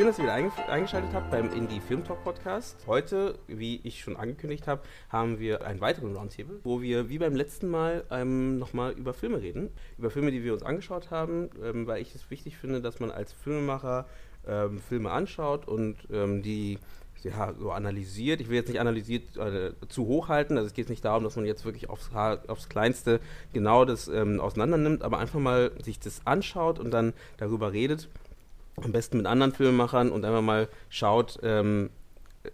Schön, dass ihr wieder eingeschaltet habt beim Indie Film Talk Podcast. Heute, wie ich schon angekündigt habe, haben wir einen weiteren Roundtable, wo wir wie beim letzten Mal ähm, nochmal über Filme reden. Über Filme, die wir uns angeschaut haben, ähm, weil ich es wichtig finde, dass man als Filmemacher ähm, Filme anschaut und ähm, die ja, so analysiert. Ich will jetzt nicht analysiert äh, zu hoch halten, also es geht nicht darum, dass man jetzt wirklich aufs, aufs Kleinste genau das ähm, auseinander aber einfach mal sich das anschaut und dann darüber redet am besten mit anderen Filmemachern und einfach mal schaut, ähm,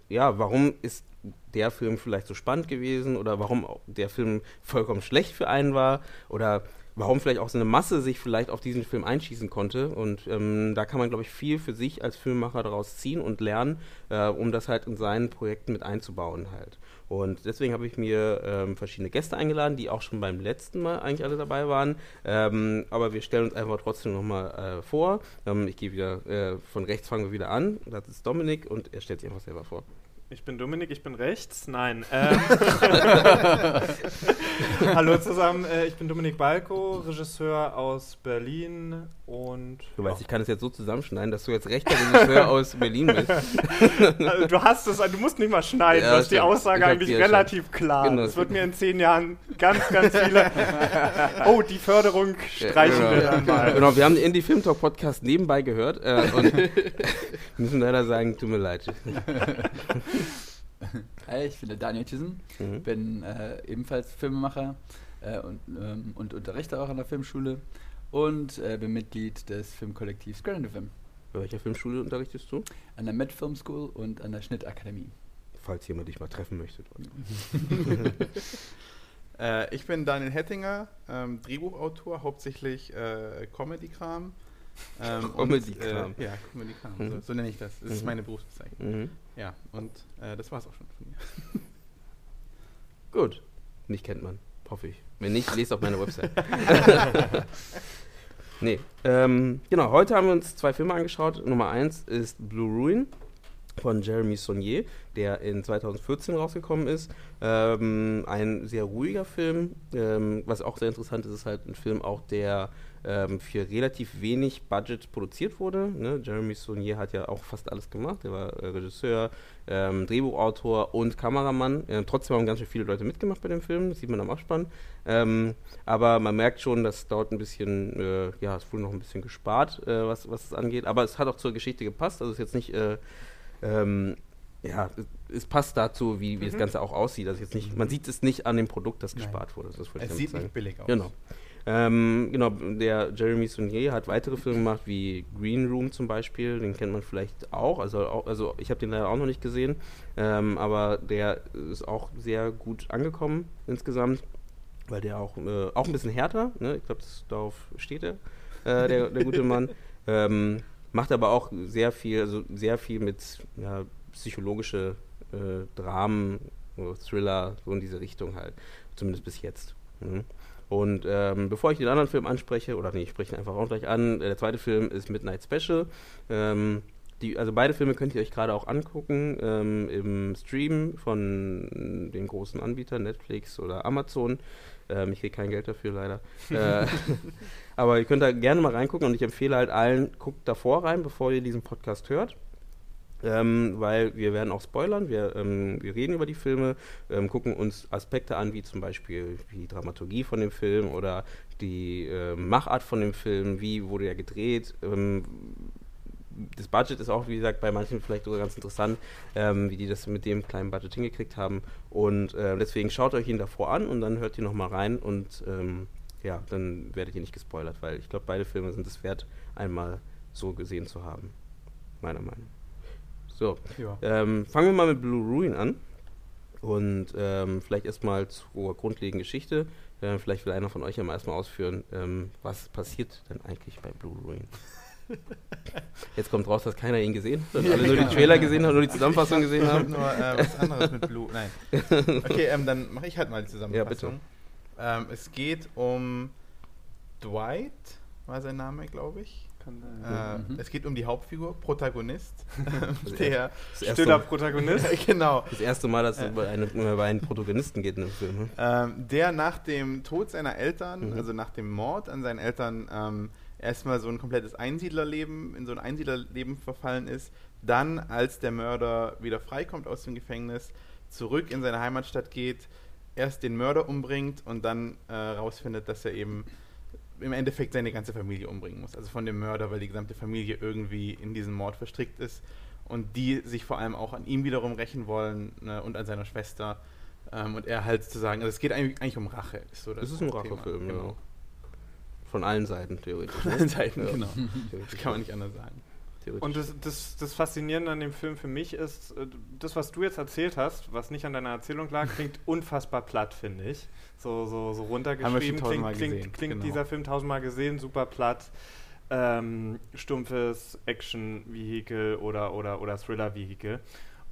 ja, warum ist der Film vielleicht so spannend gewesen oder warum der Film vollkommen schlecht für einen war oder warum vielleicht auch so eine Masse sich vielleicht auf diesen Film einschießen konnte. Und ähm, da kann man, glaube ich, viel für sich als Filmemacher daraus ziehen und lernen, äh, um das halt in seinen Projekten mit einzubauen halt. Und deswegen habe ich mir ähm, verschiedene Gäste eingeladen, die auch schon beim letzten Mal eigentlich alle dabei waren. Ähm, aber wir stellen uns einfach trotzdem nochmal äh, vor. Ähm, ich gehe wieder, äh, von rechts fangen wir wieder an. Das ist Dominik und er stellt sich einfach selber vor. Ich bin Dominik, ich bin rechts. Nein. Ähm. Hallo zusammen, äh, ich bin Dominik Balko, Regisseur aus Berlin und. Du weißt, ich kann es jetzt so zusammenschneiden, dass du jetzt rechter Regisseur aus Berlin bist. also, du hast es, du musst nicht mal schneiden, ja, du hast die Aussage eigentlich relativ schon. klar. Genau. Es wird mir in zehn Jahren ganz, ganz viele. oh, die Förderung streichen ja, genau. wir dann mal. Genau, wir haben den Indie Film Talk Podcast nebenbei gehört äh, und müssen leider sagen, tut mir leid. Hi, ich bin der Daniel Thyssen, mhm. bin äh, ebenfalls Filmemacher äh, und, ähm, und unterrichte auch an der Filmschule und äh, bin Mitglied des Filmkollektivs Grand FM. Bei welcher Filmschule unterrichtest du? An der Met Film School und an der Schnittakademie. Falls jemand dich mal treffen möchte. äh, ich bin Daniel Hettinger, ähm, Drehbuchautor, hauptsächlich äh, Comedy-Kram. Ähm, Comedy-Kram. Äh, ja, Comedy-Kram, mhm. so, so, nenne ich das. Das mhm. ist meine Berufsbezeichnung. Mhm. Ja, und äh, das war es auch schon von mir. Gut. Mich kennt man, hoffe ich. Wenn nicht, lest auf meine Website. nee, ähm, genau, heute haben wir uns zwei Filme angeschaut. Nummer eins ist Blue Ruin von Jeremy Saunier, der in 2014 rausgekommen ist. Ähm, ein sehr ruhiger Film. Ähm, was auch sehr interessant ist, ist halt ein Film auch, der ähm, für relativ wenig Budget produziert wurde. Ne? Jeremy Saunier hat ja auch fast alles gemacht. Er war äh, Regisseur, ähm, Drehbuchautor und Kameramann. Äh, trotzdem haben ganz schön viele Leute mitgemacht bei dem Film, das sieht man am Abspann. Ähm, aber man merkt schon, dass dort ein bisschen, äh, ja, es wurde noch ein bisschen gespart, äh, was, was es angeht. Aber es hat auch zur Geschichte gepasst. Also es ist jetzt nicht äh, ähm, ja, es passt dazu, wie, wie mhm. das Ganze auch aussieht. Also jetzt nicht, man sieht es nicht an dem Produkt, das Nein. gespart wurde. Das es sieht sagen. nicht billig aus. Genau. Ähm, genau, der Jeremy Saunier hat weitere Filme gemacht, wie Green Room zum Beispiel, den kennt man vielleicht auch. Also, auch, also ich habe den leider auch noch nicht gesehen, ähm, aber der ist auch sehr gut angekommen insgesamt, weil der auch, äh, auch ein bisschen härter, ne? ich glaube, darauf steht er, äh, der, der gute Mann. Ähm, macht aber auch sehr viel, also sehr viel mit ja, psychologische äh, Dramen, Thriller, so in diese Richtung halt, zumindest bis jetzt. Mhm. Und ähm, bevor ich den anderen Film anspreche, oder nee, ich spreche ihn einfach auch gleich an, äh, der zweite Film ist Midnight Special. Ähm, die, also beide Filme könnt ihr euch gerade auch angucken ähm, im Stream von den großen Anbietern, Netflix oder Amazon. Ähm, ich kriege kein Geld dafür leider. äh, aber ihr könnt da gerne mal reingucken und ich empfehle halt allen, guckt davor rein, bevor ihr diesen Podcast hört ähm, weil wir werden auch spoilern. Wir, ähm, wir reden über die Filme, ähm, gucken uns Aspekte an, wie zum Beispiel die Dramaturgie von dem Film oder die äh, Machart von dem Film, wie wurde er gedreht. Ähm, das Budget ist auch, wie gesagt, bei manchen vielleicht sogar ganz interessant, ähm, wie die das mit dem kleinen Budget hingekriegt haben. Und äh, deswegen schaut euch ihn davor an und dann hört ihr nochmal rein und ähm, ja, dann werdet ihr nicht gespoilert, weil ich glaube, beide Filme sind es wert, einmal so gesehen zu haben. Meiner Meinung nach. So, ja. ähm, fangen wir mal mit Blue Ruin an. Und ähm, vielleicht erstmal zur grundlegenden Geschichte. Äh, vielleicht will einer von euch ja mal erstmal ausführen, ähm, was passiert denn eigentlich bei Blue Ruin? Jetzt kommt raus, dass keiner ihn gesehen hat und ja, alle nur die Trailer gesehen haben, nur die Zusammenfassung ich gesehen haben. nur äh, was anderes mit Blue. Nein. Okay, ähm, dann mache ich halt mal die Zusammenfassung. Ja, bitte. Ähm, es geht um Dwight, war sein Name, glaube ich. Äh, mhm. Es geht um die Hauptfigur, Protagonist. Der stiller Protagonist. genau. Das erste Mal, dass es über, eine, über einen Protagonisten geht in dem Film. Ne? Ähm, der nach dem Tod seiner Eltern, mhm. also nach dem Mord an seinen Eltern, ähm, erstmal so ein komplettes Einsiedlerleben, in so ein Einsiedlerleben verfallen ist. Dann, als der Mörder wieder freikommt aus dem Gefängnis, zurück in seine Heimatstadt geht, erst den Mörder umbringt und dann herausfindet, äh, dass er eben im Endeffekt seine ganze Familie umbringen muss. Also von dem Mörder, weil die gesamte Familie irgendwie in diesen Mord verstrickt ist und die sich vor allem auch an ihm wiederum rächen wollen ne, und an seiner Schwester. Ähm, und er halt zu sagen, also es geht eigentlich, eigentlich um Rache. Ist so das, das ist ein Rachefilm, genau. Ja. Von allen Seiten, theoretisch. Von allen Seiten, ja. genau. das kann man nicht anders sagen. Und das, das, das, Faszinierende an dem Film für mich ist, äh, das, was du jetzt erzählt hast, was nicht an deiner Erzählung lag, klingt unfassbar platt, finde ich. So, so, so runtergeschrieben. Klingt, klingt, klingt genau. dieser Film tausendmal gesehen, super platt. Ähm, stumpfes Action-Vehikel oder, oder, oder Thriller-Vehikel.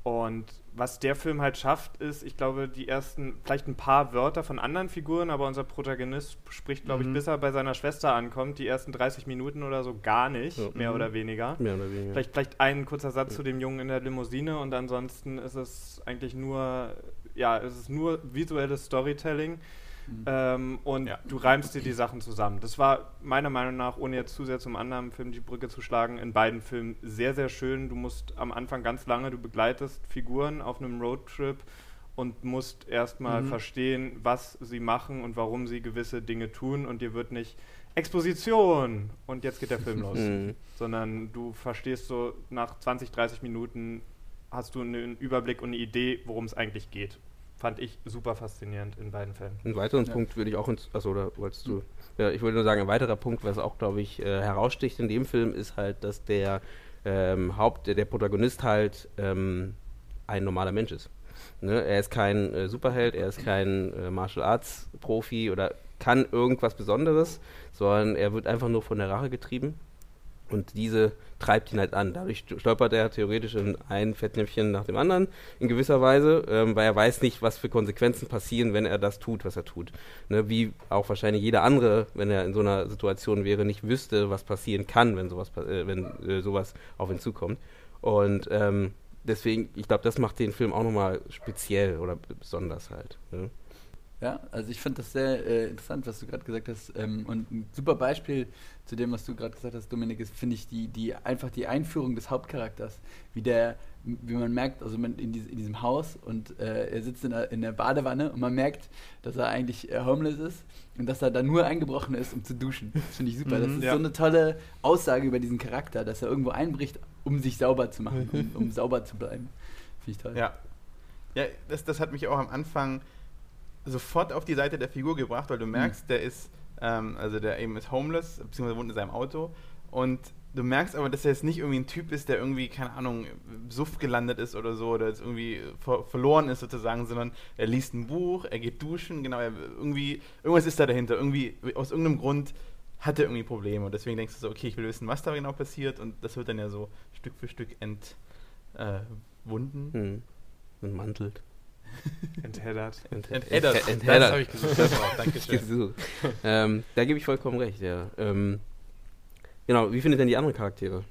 Und was der Film halt schafft, ist, ich glaube, die ersten, vielleicht ein paar Wörter von anderen Figuren, aber unser Protagonist spricht, glaube mhm. ich, bis er bei seiner Schwester ankommt, die ersten 30 Minuten oder so gar nicht, ja. mehr mhm. oder weniger. Mehr oder weniger. Vielleicht, vielleicht ein kurzer Satz ja. zu dem Jungen in der Limousine und ansonsten ist es eigentlich nur, ja, es ist nur visuelles Storytelling Mhm. Ähm, und ja. du reimst dir die Sachen zusammen. Das war meiner Meinung nach, ohne jetzt zu sehr zum anderen Film die Brücke zu schlagen, in beiden Filmen sehr, sehr schön. Du musst am Anfang ganz lange, du begleitest Figuren auf einem Roadtrip und musst erstmal mhm. verstehen, was sie machen und warum sie gewisse Dinge tun und dir wird nicht Exposition und jetzt geht der Film los, mhm. sondern du verstehst so nach 20, 30 Minuten hast du einen Überblick und eine Idee, worum es eigentlich geht fand ich super faszinierend in beiden Fällen. Einen weiteren ja. Punkt würde ich auch ins, also oder wolltest du? Ja, ich würde nur sagen, ein weiterer Punkt, was auch, glaube ich, äh, heraussticht in dem Film, ist halt, dass der ähm, Haupt, der, der Protagonist halt ähm, ein normaler Mensch ist. Ne? Er ist kein äh, Superheld, er ist kein äh, Martial Arts Profi oder kann irgendwas Besonderes, sondern er wird einfach nur von der Rache getrieben und diese treibt ihn halt an. Dadurch stolpert er theoretisch in ein Fettnäpfchen nach dem anderen, in gewisser Weise, ähm, weil er weiß nicht, was für Konsequenzen passieren, wenn er das tut, was er tut. Ne, wie auch wahrscheinlich jeder andere, wenn er in so einer Situation wäre, nicht wüsste, was passieren kann, wenn sowas, äh, wenn, äh, sowas auf ihn zukommt. Und ähm, deswegen, ich glaube, das macht den Film auch nochmal speziell oder besonders halt. Ne? Ja, also ich finde das sehr äh, interessant, was du gerade gesagt hast. Ähm, und ein super Beispiel zu dem, was du gerade gesagt hast, Dominik, ist, finde ich, die, die, einfach die Einführung des Hauptcharakters. Wie der, wie man merkt, also man in, dies, in diesem Haus und äh, er sitzt in der, in der Badewanne und man merkt, dass er eigentlich äh, homeless ist und dass er da nur eingebrochen ist, um zu duschen. Das finde ich super. das mhm, ist ja. so eine tolle Aussage über diesen Charakter, dass er irgendwo einbricht, um sich sauber zu machen, um, um sauber zu bleiben. Finde ich toll. Ja. Ja, das, das hat mich auch am Anfang sofort auf die Seite der Figur gebracht, weil du merkst, mhm. der ist, ähm, also der eben ist homeless, beziehungsweise wohnt in seinem Auto und du merkst aber, dass er jetzt nicht irgendwie ein Typ ist, der irgendwie, keine Ahnung, Suff gelandet ist oder so, oder jetzt irgendwie ver verloren ist sozusagen, sondern er liest ein Buch, er geht duschen, genau, er, irgendwie, irgendwas ist da dahinter, irgendwie, aus irgendeinem Grund hat er irgendwie Probleme und deswegen denkst du so, okay, ich will wissen, was da genau passiert und das wird dann ja so Stück für Stück entwunden. Äh, hm. Entmantelt. Entheddert. Entheddert. Entheddert. Das habe ich gesucht. Das auch. Dankeschön. ähm, da gebe ich vollkommen recht, ja. Ähm, genau, wie findet denn die anderen Charaktere?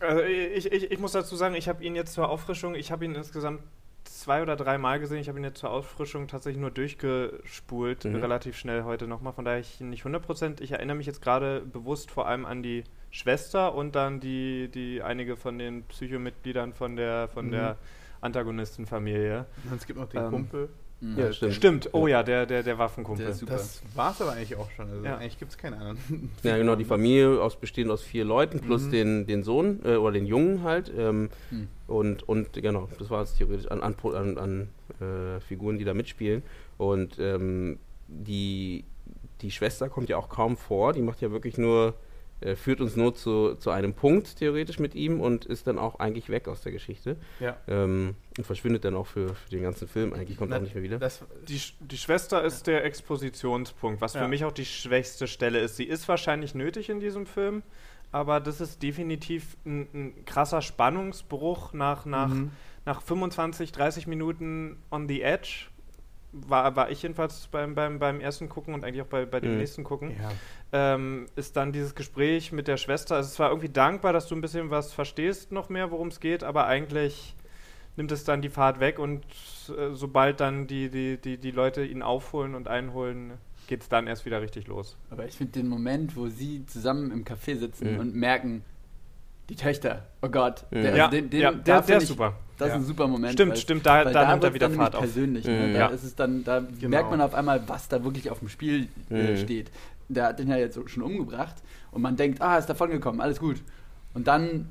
Also ich, ich, ich muss dazu sagen, ich habe ihn jetzt zur Auffrischung, ich habe ihn insgesamt zwei oder drei Mal gesehen. Ich habe ihn jetzt zur Auffrischung tatsächlich nur durchgespult, mhm. relativ schnell heute nochmal. Von daher ich nicht 100%. Ich erinnere mich jetzt gerade bewusst vor allem an die Schwester und dann die, die einige von den Psychomitgliedern von der, von mhm. der Antagonistenfamilie. Und es gibt noch den ähm, Kumpel. Ja, stimmt. Stimmt, oh ja, der, der, der Waffenkumpel. Der das war es aber eigentlich auch schon. Also ja. eigentlich gibt es keinen anderen. Ja, genau, die Familie aus, bestehend aus vier Leuten plus mhm. den, den Sohn äh, oder den Jungen halt. Ähm, mhm. und, und genau, das war es theoretisch an, an, an, an äh, Figuren, die da mitspielen. Und ähm, die, die Schwester kommt ja auch kaum vor, die macht ja wirklich nur führt uns nur zu, zu einem Punkt theoretisch mit ihm und ist dann auch eigentlich weg aus der Geschichte. Ja. Ähm, und verschwindet dann auch für, für den ganzen Film. Eigentlich kommt Na, auch nicht mehr wieder. Das, die, die Schwester ist der Expositionspunkt, was Ja. für mich auch die schwächste Stelle ist. Sie ist wahrscheinlich nötig in diesem Film, aber das ist definitiv ein, ein krasser Spannungsbruch nach, nach, Mhm. nach 25, 30 Minuten on the edge. War, war ich jedenfalls beim, beim, beim ersten Gucken und eigentlich auch bei, bei dem Mhm. nächsten Gucken. Ja. ähm, ist dann dieses Gespräch mit der Schwester. Also es war irgendwie dankbar, dass du ein bisschen was verstehst noch mehr, worum es geht, aber eigentlich nimmt es dann die Fahrt weg und äh, sobald dann die, die, die, die Leute ihn aufholen und einholen, geht es dann erst wieder richtig los. Aber ich finde den Moment, wo sie zusammen im Café sitzen Mhm. und merken, die Töchter, oh Gott, Mhm. der, ja, also den, den, ja, da der, der ist ich, super. Das Ja. ist ein super Moment. Stimmt, weil- stimmt, da, weil da nimmt er wieder dann Fahrt auf. persönlich. Ne? Da Ja. ist es dann, da Genau. merkt man auf einmal, was da wirklich auf dem Spiel äh, Mhm. steht. Der hat den ja jetzt schon umgebracht und man denkt, ah, ist davon gekommen, alles gut. Und dann,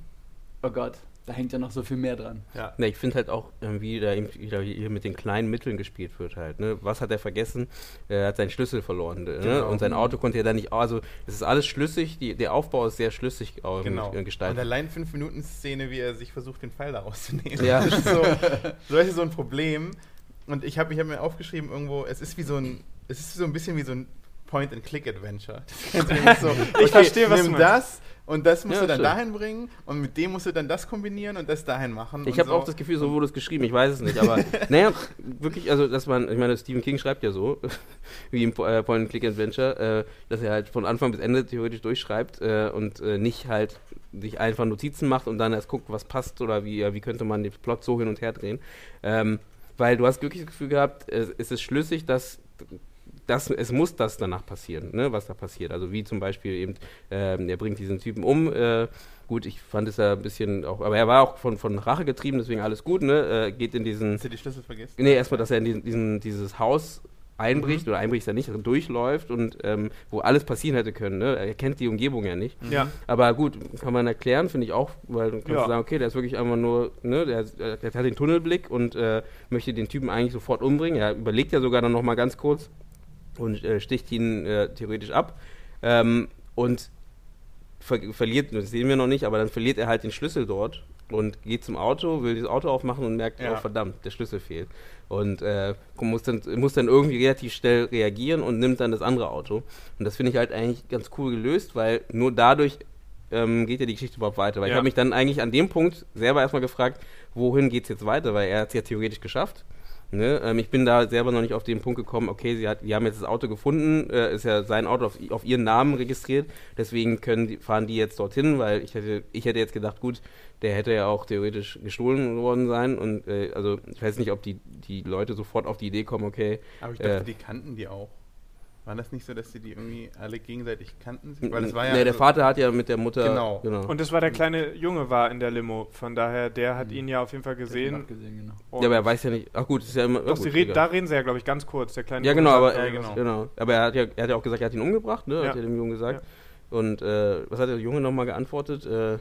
oh Gott, da hängt ja noch so viel mehr dran. Ja. Ne, ich finde halt auch, wie da eben wieder hier mit den kleinen Mitteln gespielt wird halt. Ne? Was hat er vergessen? Er hat seinen Schlüssel verloren. Ne? Genau. Und sein Auto konnte er dann nicht. Also, es ist alles schlüssig. Die, der Aufbau ist sehr schlüssig ähm, Genau. äh, Und gestaltet. allein 5 Minuten Szene, wie er sich versucht, den Pfeil daraus zu nehmen. Ja. Das ist so, so, ist so ein Problem. Und ich habe ich hab mir aufgeschrieben, irgendwo, es ist wie so ein, es ist so ein bisschen wie so ein Point-and-Click-Adventure. Ich verstehe, was nimm du meinst. das und das musst Ja, du dann stimmt. dahin bringen und mit dem musst du dann das kombinieren und das dahin machen. Ich habe so. auch das Gefühl, so wurde es geschrieben, ich weiß es nicht, aber naja, wirklich, also dass man, ich meine, Stephen King schreibt ja so, wie im äh, Point-and-Click-Adventure, äh, dass er halt von Anfang bis Ende theoretisch durchschreibt äh, und äh, nicht halt sich einfach Notizen macht und dann erst guckt, was passt oder wie, ja, wie könnte man den Plot so hin und her drehen. Ähm, weil du hast wirklich das Gefühl gehabt, es, es ist schlüssig, dass das, es muss das danach passieren, ne, was da passiert. Also wie zum Beispiel eben, ähm, er bringt diesen Typen um. Äh, gut, ich fand es ja ein bisschen auch, aber er war auch von, von Rache getrieben, deswegen alles gut, ne? Äh, geht in diesen. Dass du die Schlüssel vergisst. Nee, erstmal, dass er in diesen, diesen, dieses Haus einbricht oder einbricht er nicht, durchläuft und ähm, wo alles passieren hätte können. Ne? Er kennt die Umgebung ja nicht. Ja. Aber gut, kann man erklären, finde ich auch, weil dann kannst Ja. du sagen, okay, der ist wirklich einfach nur, ne, der, der hat den Tunnelblick und äh, möchte den Typen eigentlich sofort umbringen. Er überlegt ja sogar dann nochmal ganz kurz und äh, sticht ihn äh, theoretisch ab. Ähm, und ver verliert, das sehen wir noch nicht, aber dann verliert er halt den Schlüssel dort und geht zum Auto, will das Auto aufmachen und merkt, Ja. oh verdammt, der Schlüssel fehlt. Und äh, muss, dann, muss dann irgendwie relativ schnell reagieren und nimmt dann das andere Auto. Und das finde ich halt eigentlich ganz cool gelöst, weil nur dadurch ähm, geht ja die Geschichte überhaupt weiter. Weil ich Ja. habe mich dann eigentlich an dem Punkt selber erstmal gefragt, wohin geht es jetzt weiter, weil er hat es ja theoretisch geschafft. Ne? Ähm, ich bin da selber noch nicht auf den Punkt gekommen, okay, sie hat, die haben jetzt das Auto gefunden, äh, ist ja sein Auto auf, auf ihren Namen registriert, deswegen können die, fahren die jetzt dorthin, weil ich hätte, ich hätte jetzt gedacht, gut, der hätte ja auch theoretisch gestohlen worden sein und äh, also ich weiß nicht, ob die, die Leute sofort auf die Idee kommen, okay, Aber ich dachte, Äh. die kannten die auch. War das nicht so, dass sie die irgendwie alle gegenseitig kannten? Weil das war ja nee, der also- Vater hat ja mit der Mutter, Genau. Und das war der kleine Junge war in der Limo, von daher, der hat ihn ja auf jeden Fall gesehen. gesehen genau. ja, aber er weiß ja nicht, ach gut, ist ja immer, Doch, ja, sie gut, reden, da reden sie ja, glaube ich, ganz kurz. Der kleine Ja, Junge genau, aber, äh, genau. genau. aber er hat, ja, er hat ja auch gesagt, er hat ihn umgebracht, ne? Ja. Hat er dem Jungen gesagt. Und äh, was hat der Junge nochmal geantwortet? Äh,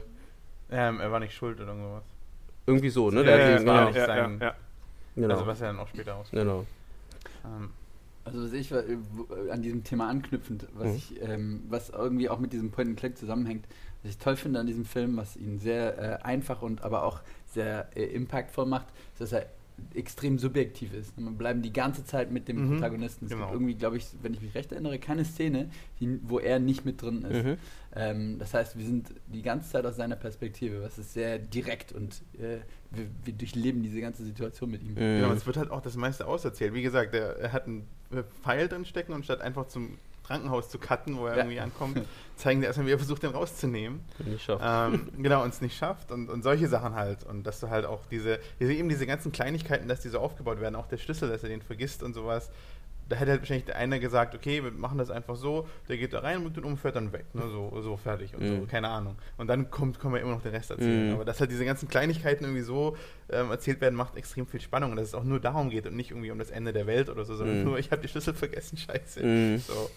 Ähm, er war nicht schuld oder irgendwas. irgendwie so, ne? Ja, Der ja, hat ja, ihn, war genau, nicht ja, sein- ja, ja. genau, Also was er dann auch später aus. genau. Ähm, Also was ich äh, äh, an diesem Thema anknüpfend, was Mhm. ich, ähm, was irgendwie auch mit diesem Point and Click zusammenhängt, was ich toll finde an diesem Film, was ihn sehr äh, einfach und aber auch sehr äh, impactvoll macht, ist, dass er extrem subjektiv ist. Wir bleiben die ganze Zeit mit dem Mhm, Protagonisten. Es genau. gibt irgendwie, glaube ich, wenn ich mich recht erinnere, keine Szene, die, wo er nicht mit drin ist. Mhm. Ähm, das heißt, wir sind die ganze Zeit aus seiner Perspektive, was ist sehr direkt und äh, wir, wir durchleben diese ganze Situation mit ihm. Mhm. Genau, es wird halt auch das meiste auserzählt. Wie gesagt, er, er hat einen Pfeil drin stecken und statt einfach zum Krankenhaus zu cutten, wo er Ja. irgendwie ankommt, zeigen die erstmal, wie er versucht, den rauszunehmen. Nicht schafft. ähm, genau, und es nicht schafft und, und solche Sachen halt. Und dass du halt auch diese, diese, eben diese ganzen Kleinigkeiten, dass die so aufgebaut werden, auch der Schlüssel, dass er den vergisst und sowas. Da hätte halt wahrscheinlich der eine gesagt, okay, wir machen das einfach so, der geht da rein und den um, fährt dann weg, ne, so, so fertig und so, Mhm. keine Ahnung. Und dann kommt, können wir immer noch den Rest erzählen. Mhm. Aber dass halt diese ganzen Kleinigkeiten irgendwie so ähm, erzählt werden, macht extrem viel Spannung und dass es auch nur darum geht und nicht irgendwie um das Ende der Welt oder so, sondern Mhm. nur, ich habe die Schlüssel vergessen, scheiße. Mhm. So.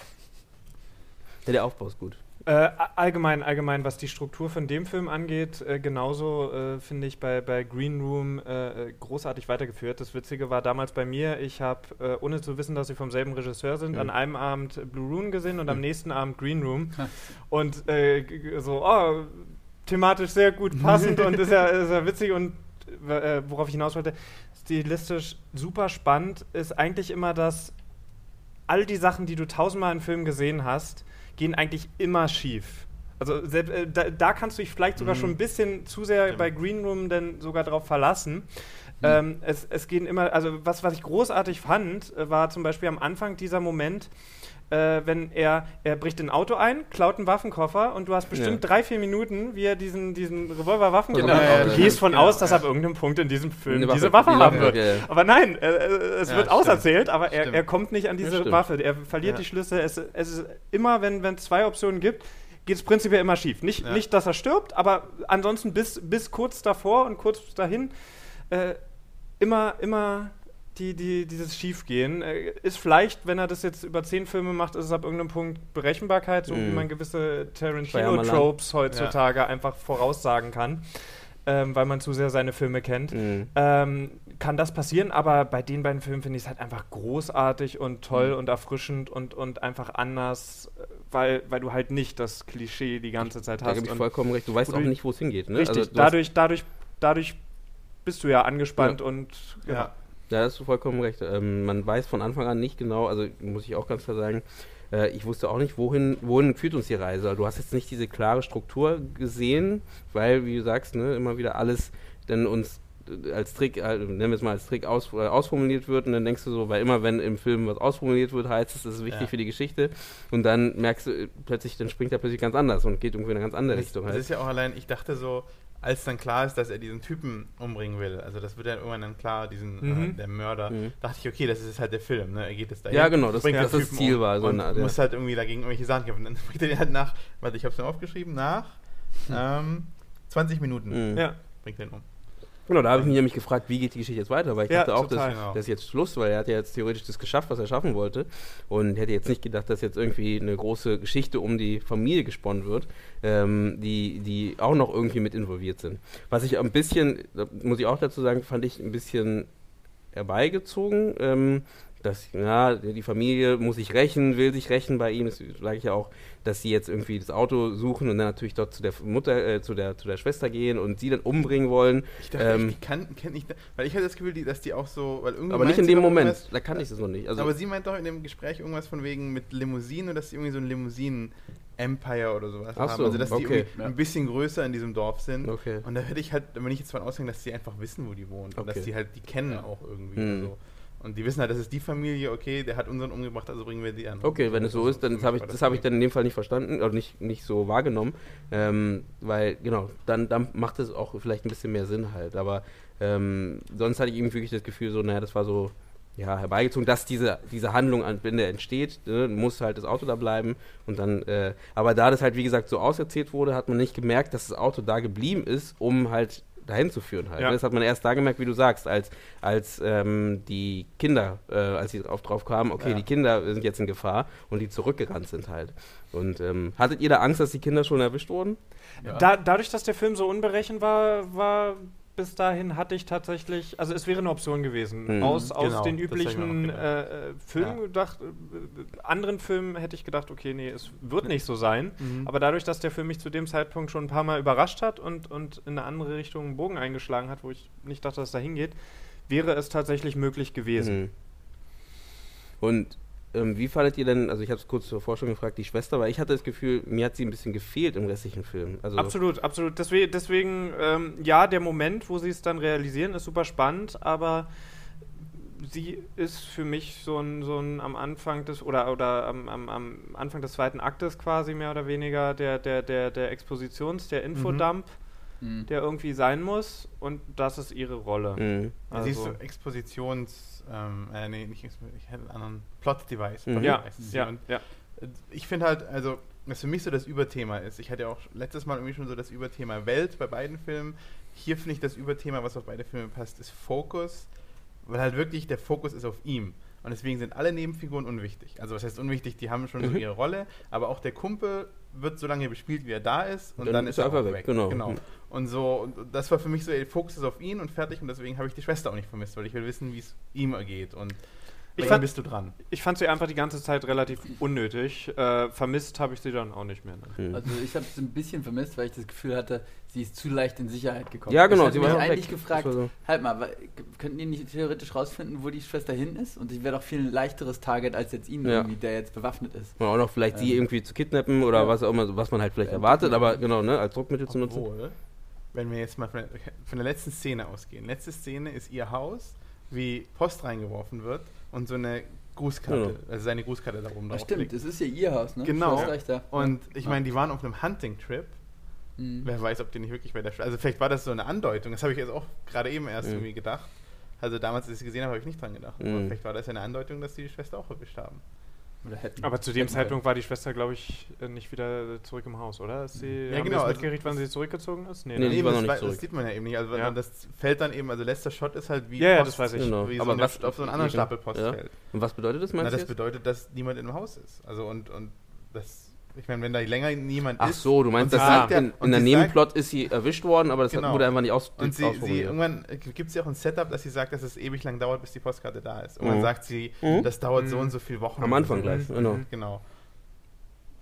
Ja, der Aufbau ist gut. Äh, allgemein, allgemein, was die Struktur von dem Film angeht, äh, genauso äh, finde ich bei, bei Green Room äh, äh, großartig weitergeführt. Das Witzige war damals bei mir, ich habe, äh, ohne zu wissen, dass sie vom selben Regisseur sind, mhm. an einem Abend Blue Room gesehen und mhm. am nächsten Abend Green Room. und so, oh, thematisch sehr gut passend und ist ja, ist ja witzig und worauf ich hinaus wollte, stilistisch super spannend, ist eigentlich immer das, all die Sachen, die du tausendmal in Filmen gesehen hast, gehen eigentlich immer schief. Also selbst, äh, da, da, kannst du dich vielleicht sogar mhm. schon ein bisschen zu sehr Stimmt. bei Green Room denn sogar drauf verlassen. Mhm. Ähm, es, es gehen immer, also was, was ich großartig fand, äh, war zum Beispiel am Anfang dieser Moment, äh, wenn er, er bricht ein Auto ein, klaut einen Waffenkoffer und du hast bestimmt ja. drei, vier Minuten, wie er diesen, diesen Revolver-Waffenkoffer genau, ja, Du gehst von genau, aus, dass er ab irgendeinem Punkt in diesem Film Waffe, diese Waffe haben wird. Okay. Aber nein, äh, es wird auserzählt, aber er, er kommt nicht an diese Waffe. Er verliert die Schlüsse. Es, es ist immer, wenn es zwei Optionen gibt, geht es prinzipiell immer schief. Nicht, ja. nicht, dass er stirbt, aber ansonsten bis, bis kurz davor und kurz dahin äh, immer, immer die, die, dieses Schiefgehen. Äh, ist vielleicht, wenn er das jetzt über zehn Filme macht, ist es ab irgendeinem Punkt Berechenbarkeit, so mm. wie mhm. man gewisse Tarantino-Tropes heutzutage ja. einfach voraussagen kann. Ähm, weil man zu sehr seine Filme kennt. Mm. Ähm, kann das passieren, aber bei den beiden Filmen finde ich es halt einfach großartig und toll mm. und erfrischend und, und einfach anders, weil, weil du halt nicht das Klischee die ganze Zeit hast. Da gebe ich vollkommen recht. Du weißt auch nicht, wo es hingeht. Ne? Richtig, also, dadurch, dadurch, dadurch bist du ja angespannt ja. und ja. Ja. Ja, hast du vollkommen recht. Ähm, man weiß von Anfang an nicht genau, also muss ich auch ganz klar sagen, äh, ich wusste auch nicht, wohin, wohin führt uns die Reise. Du hast jetzt nicht diese klare Struktur gesehen, weil, wie du sagst, ne, immer wieder alles dann uns als Trick, äh, nennen wir es mal als Trick aus, äh, ausformuliert wird und dann denkst du so, weil immer wenn im Film was ausformuliert wird, heißt es, das ist wichtig ja. für die Geschichte und dann merkst du äh, plötzlich, dann springt er plötzlich ganz anders und geht irgendwie in eine ganz andere das, Richtung. Das halt. ist ja auch allein, ich dachte so, als dann klar ist, dass er diesen Typen umbringen will, also das wird ja irgendwann dann klar, diesen mhm. äh, der Mörder, mhm. dachte ich, okay, das ist halt der Film, ne? Er geht es dahin. Ja, genau, das, das das Ziel um war. So und eine, muss halt irgendwie dagegen irgendwelche Sachen kämpfen. Dann bringt er den halt nach, warte, ich hab's mir aufgeschrieben, nach hm. ähm, 20 Minuten mhm. ja. bringt den um. Genau, da habe ich mich nämlich gefragt, wie geht die Geschichte jetzt weiter, weil ich ja, dachte auch, total, das, genau. das ist jetzt Schluss, weil er hat ja jetzt theoretisch das geschafft, was er schaffen wollte und hätte jetzt nicht gedacht, dass jetzt irgendwie eine große Geschichte um die Familie gesponnen wird, ähm, die, die auch noch irgendwie mit involviert sind. Was ich ein bisschen, muss ich auch dazu sagen, fand ich ein bisschen herbeigezogen. Ähm, dass ja, die Familie muss sich rächen, will sich rächen bei ihm, das sage ich ja auch, dass sie jetzt irgendwie das Auto suchen und dann natürlich dort zu der Mutter, äh, zu der zu der Schwester gehen und sie dann umbringen wollen. Ich dachte, ähm, ich kann, kann ich, weil ich hatte das Gefühl, dass die auch so, weil irgendwie Aber nicht in dem Moment, da kann ich das noch nicht. Also aber sie meint doch in dem Gespräch irgendwas von wegen mit Limousinen, dass sie irgendwie so ein Limousinen Empire oder sowas Ach haben. So, also dass okay. die ja. ein bisschen größer in diesem Dorf sind. Okay. Und da hätte ich halt, da bin ich jetzt von ausgegangen, dass sie einfach wissen, wo die wohnt. Okay. Und dass die halt die kennen ja. auch irgendwie. Mhm. So. Und die wissen halt, das ist die Familie, okay, der hat unseren umgebracht, also bringen wir die an. Okay, wenn es so ist, dann das habe ich, das hab ich dann in dem Fall nicht verstanden oder nicht, nicht so wahrgenommen. Ähm, weil, genau, dann, dann macht es auch vielleicht ein bisschen mehr Sinn halt. Aber ähm, sonst hatte ich eben wirklich das Gefühl, so, naja, das war so ja, herbeigezogen, dass diese, diese Handlung an Binde entsteht, ne, muss halt das Auto da bleiben und dann, äh, aber da das halt wie gesagt so auserzählt wurde, hat man nicht gemerkt, dass das Auto da geblieben ist, um halt dahin zu führen halt. Ja. Das hat man erst da gemerkt, wie du sagst, als, als ähm, die Kinder, äh, als sie drauf, drauf kamen, okay, ja. die Kinder sind jetzt in Gefahr und die zurückgerannt sind halt. Und ähm, hattet ihr da Angst, dass die Kinder schon erwischt wurden? Ja. Da, dadurch, dass der Film so unberechenbar war, bis dahin hatte ich tatsächlich, also es wäre eine Option gewesen. Mhm. Aus, aus genau, den üblichen äh, äh, Filmen ja. gedacht, äh, anderen Filmen hätte ich gedacht, okay, nee, es wird nicht so sein. Mhm. Aber dadurch, dass der Film mich zu dem Zeitpunkt schon ein paar Mal überrascht hat und, und in eine andere Richtung einen Bogen eingeschlagen hat, wo ich nicht dachte, dass es da hingeht, wäre es tatsächlich möglich gewesen. Mhm. Und ähm, wie fandet ihr denn, also ich habe es kurz zur Forschung gefragt, die Schwester, weil ich hatte das Gefühl, mir hat sie ein bisschen gefehlt im restlichen Film. Also absolut, absolut. Deswegen, deswegen ähm, ja, der Moment, wo sie es dann realisieren, ist super spannend, aber sie ist für mich so ein, so ein am Anfang des, oder, oder am, am, am Anfang des zweiten Aktes quasi mehr oder weniger der, der, der, der Expositions-, der Infodump. Mhm mhm. der irgendwie sein muss und das ist ihre Rolle. Mhm. Also Siehst du Expositions, ähm, äh, nee, nicht Expositions, ich hätte einen anderen Plot-Device. Mhm. Ja, ja, ja. Ich finde halt, also was für mich so das Überthema ist. Ich hatte ja auch letztes Mal irgendwie schon so das Überthema Welt bei beiden Filmen. Hier finde ich das Überthema, was auf beide Filme passt, ist Fokus, weil halt wirklich der Fokus ist auf ihm. Und deswegen sind alle Nebenfiguren unwichtig. Also was heißt unwichtig, die haben schon mhm. so ihre Rolle, aber auch der Kumpel wird so lange bespielt, wie er da ist und Dann dann, ist er einfach weg, weg. genau. genau. Und so, und das war für mich so, ey, Fokus ist auf ihn und fertig und deswegen habe ich die Schwester auch nicht vermisst, weil ich will wissen, wie es ihm ergeht und Ich fand- bist du dran. Ich fand sie einfach die ganze Zeit relativ unnötig. Äh, vermisst habe ich sie dann auch nicht mehr. Ne? Hm. Also ich habe es ein bisschen vermisst, weil ich das Gefühl hatte, sie ist zu leicht in Sicherheit gekommen. Ja, genau, Ich sie war mich eigentlich weg. gefragt, so. halt mal, weil- könnten die nicht theoretisch rausfinden, wo die Schwester hin ist? Und ich wäre doch viel ein leichteres Target als jetzt ihn, Ja. irgendwie, der jetzt bewaffnet ist. Und auch noch vielleicht sie Ähm. irgendwie zu kidnappen oder Ja. was auch immer, was man halt vielleicht Ja, erwartet, aber genau, ne, als Druckmittel zu nutzen. Obwohl, wenn wir jetzt mal von der, von der letzten Szene ausgehen. Letzte Szene ist ihr Haus, wie Post reingeworfen wird und so eine Grußkarte, Genau. also seine Grußkarte da oben Ja, drauf stimmt, liegt. es ist ja ihr Haus, ne? Genau. Und ich Ja. meine, die waren auf einem Hunting-Trip. Mhm. Wer weiß, ob die nicht wirklich bei der Schwester. Also vielleicht war das so eine Andeutung. Das habe ich jetzt auch gerade eben erst Mhm. irgendwie gedacht. Also damals, als ich sie gesehen habe, habe ich nicht dran gedacht. Aber Mhm. vielleicht war das ja eine Andeutung, dass die die Schwester auch erwischt haben. Oder hätten. Aber zu dem Hätten Zeitpunkt war die Schwester, glaube ich, äh, nicht wieder zurück im Haus, oder? Ist sie, Ja, haben genau, also- mitgekriegt, wann sie zurückgezogen ist? Nee, ne? die war noch das, nicht zurück. das sieht man ja eben nicht. Also Ja. das fällt dann eben, also letzter Shot ist halt wie Ja, ja, Post, das weiß ich. Genau. wie so Aber eine, was- auf so einen anderen ja. Stapel Post Ja. fällt. Und was bedeutet das, Na, meinst das du? jetzt? bedeutet, dass niemand im Haus ist. Also und, und das, ich meine, wenn da länger niemand Ach ist. so, du meinst, und dass sie Ah. sagt ja- in, der Nebenplot ist sie erwischt worden, aber das hat- Genau. wurde einfach nicht aus Und sie, sie irgendwann gibt es ja auch ein Setup, dass sie sagt, dass es ewig lang dauert, bis die Postkarte da ist. Und dann Mhm. sagt sie, Mhm. das dauert so Mhm. und so viele Wochen. Am Anfang gleich, so. genau. Genau.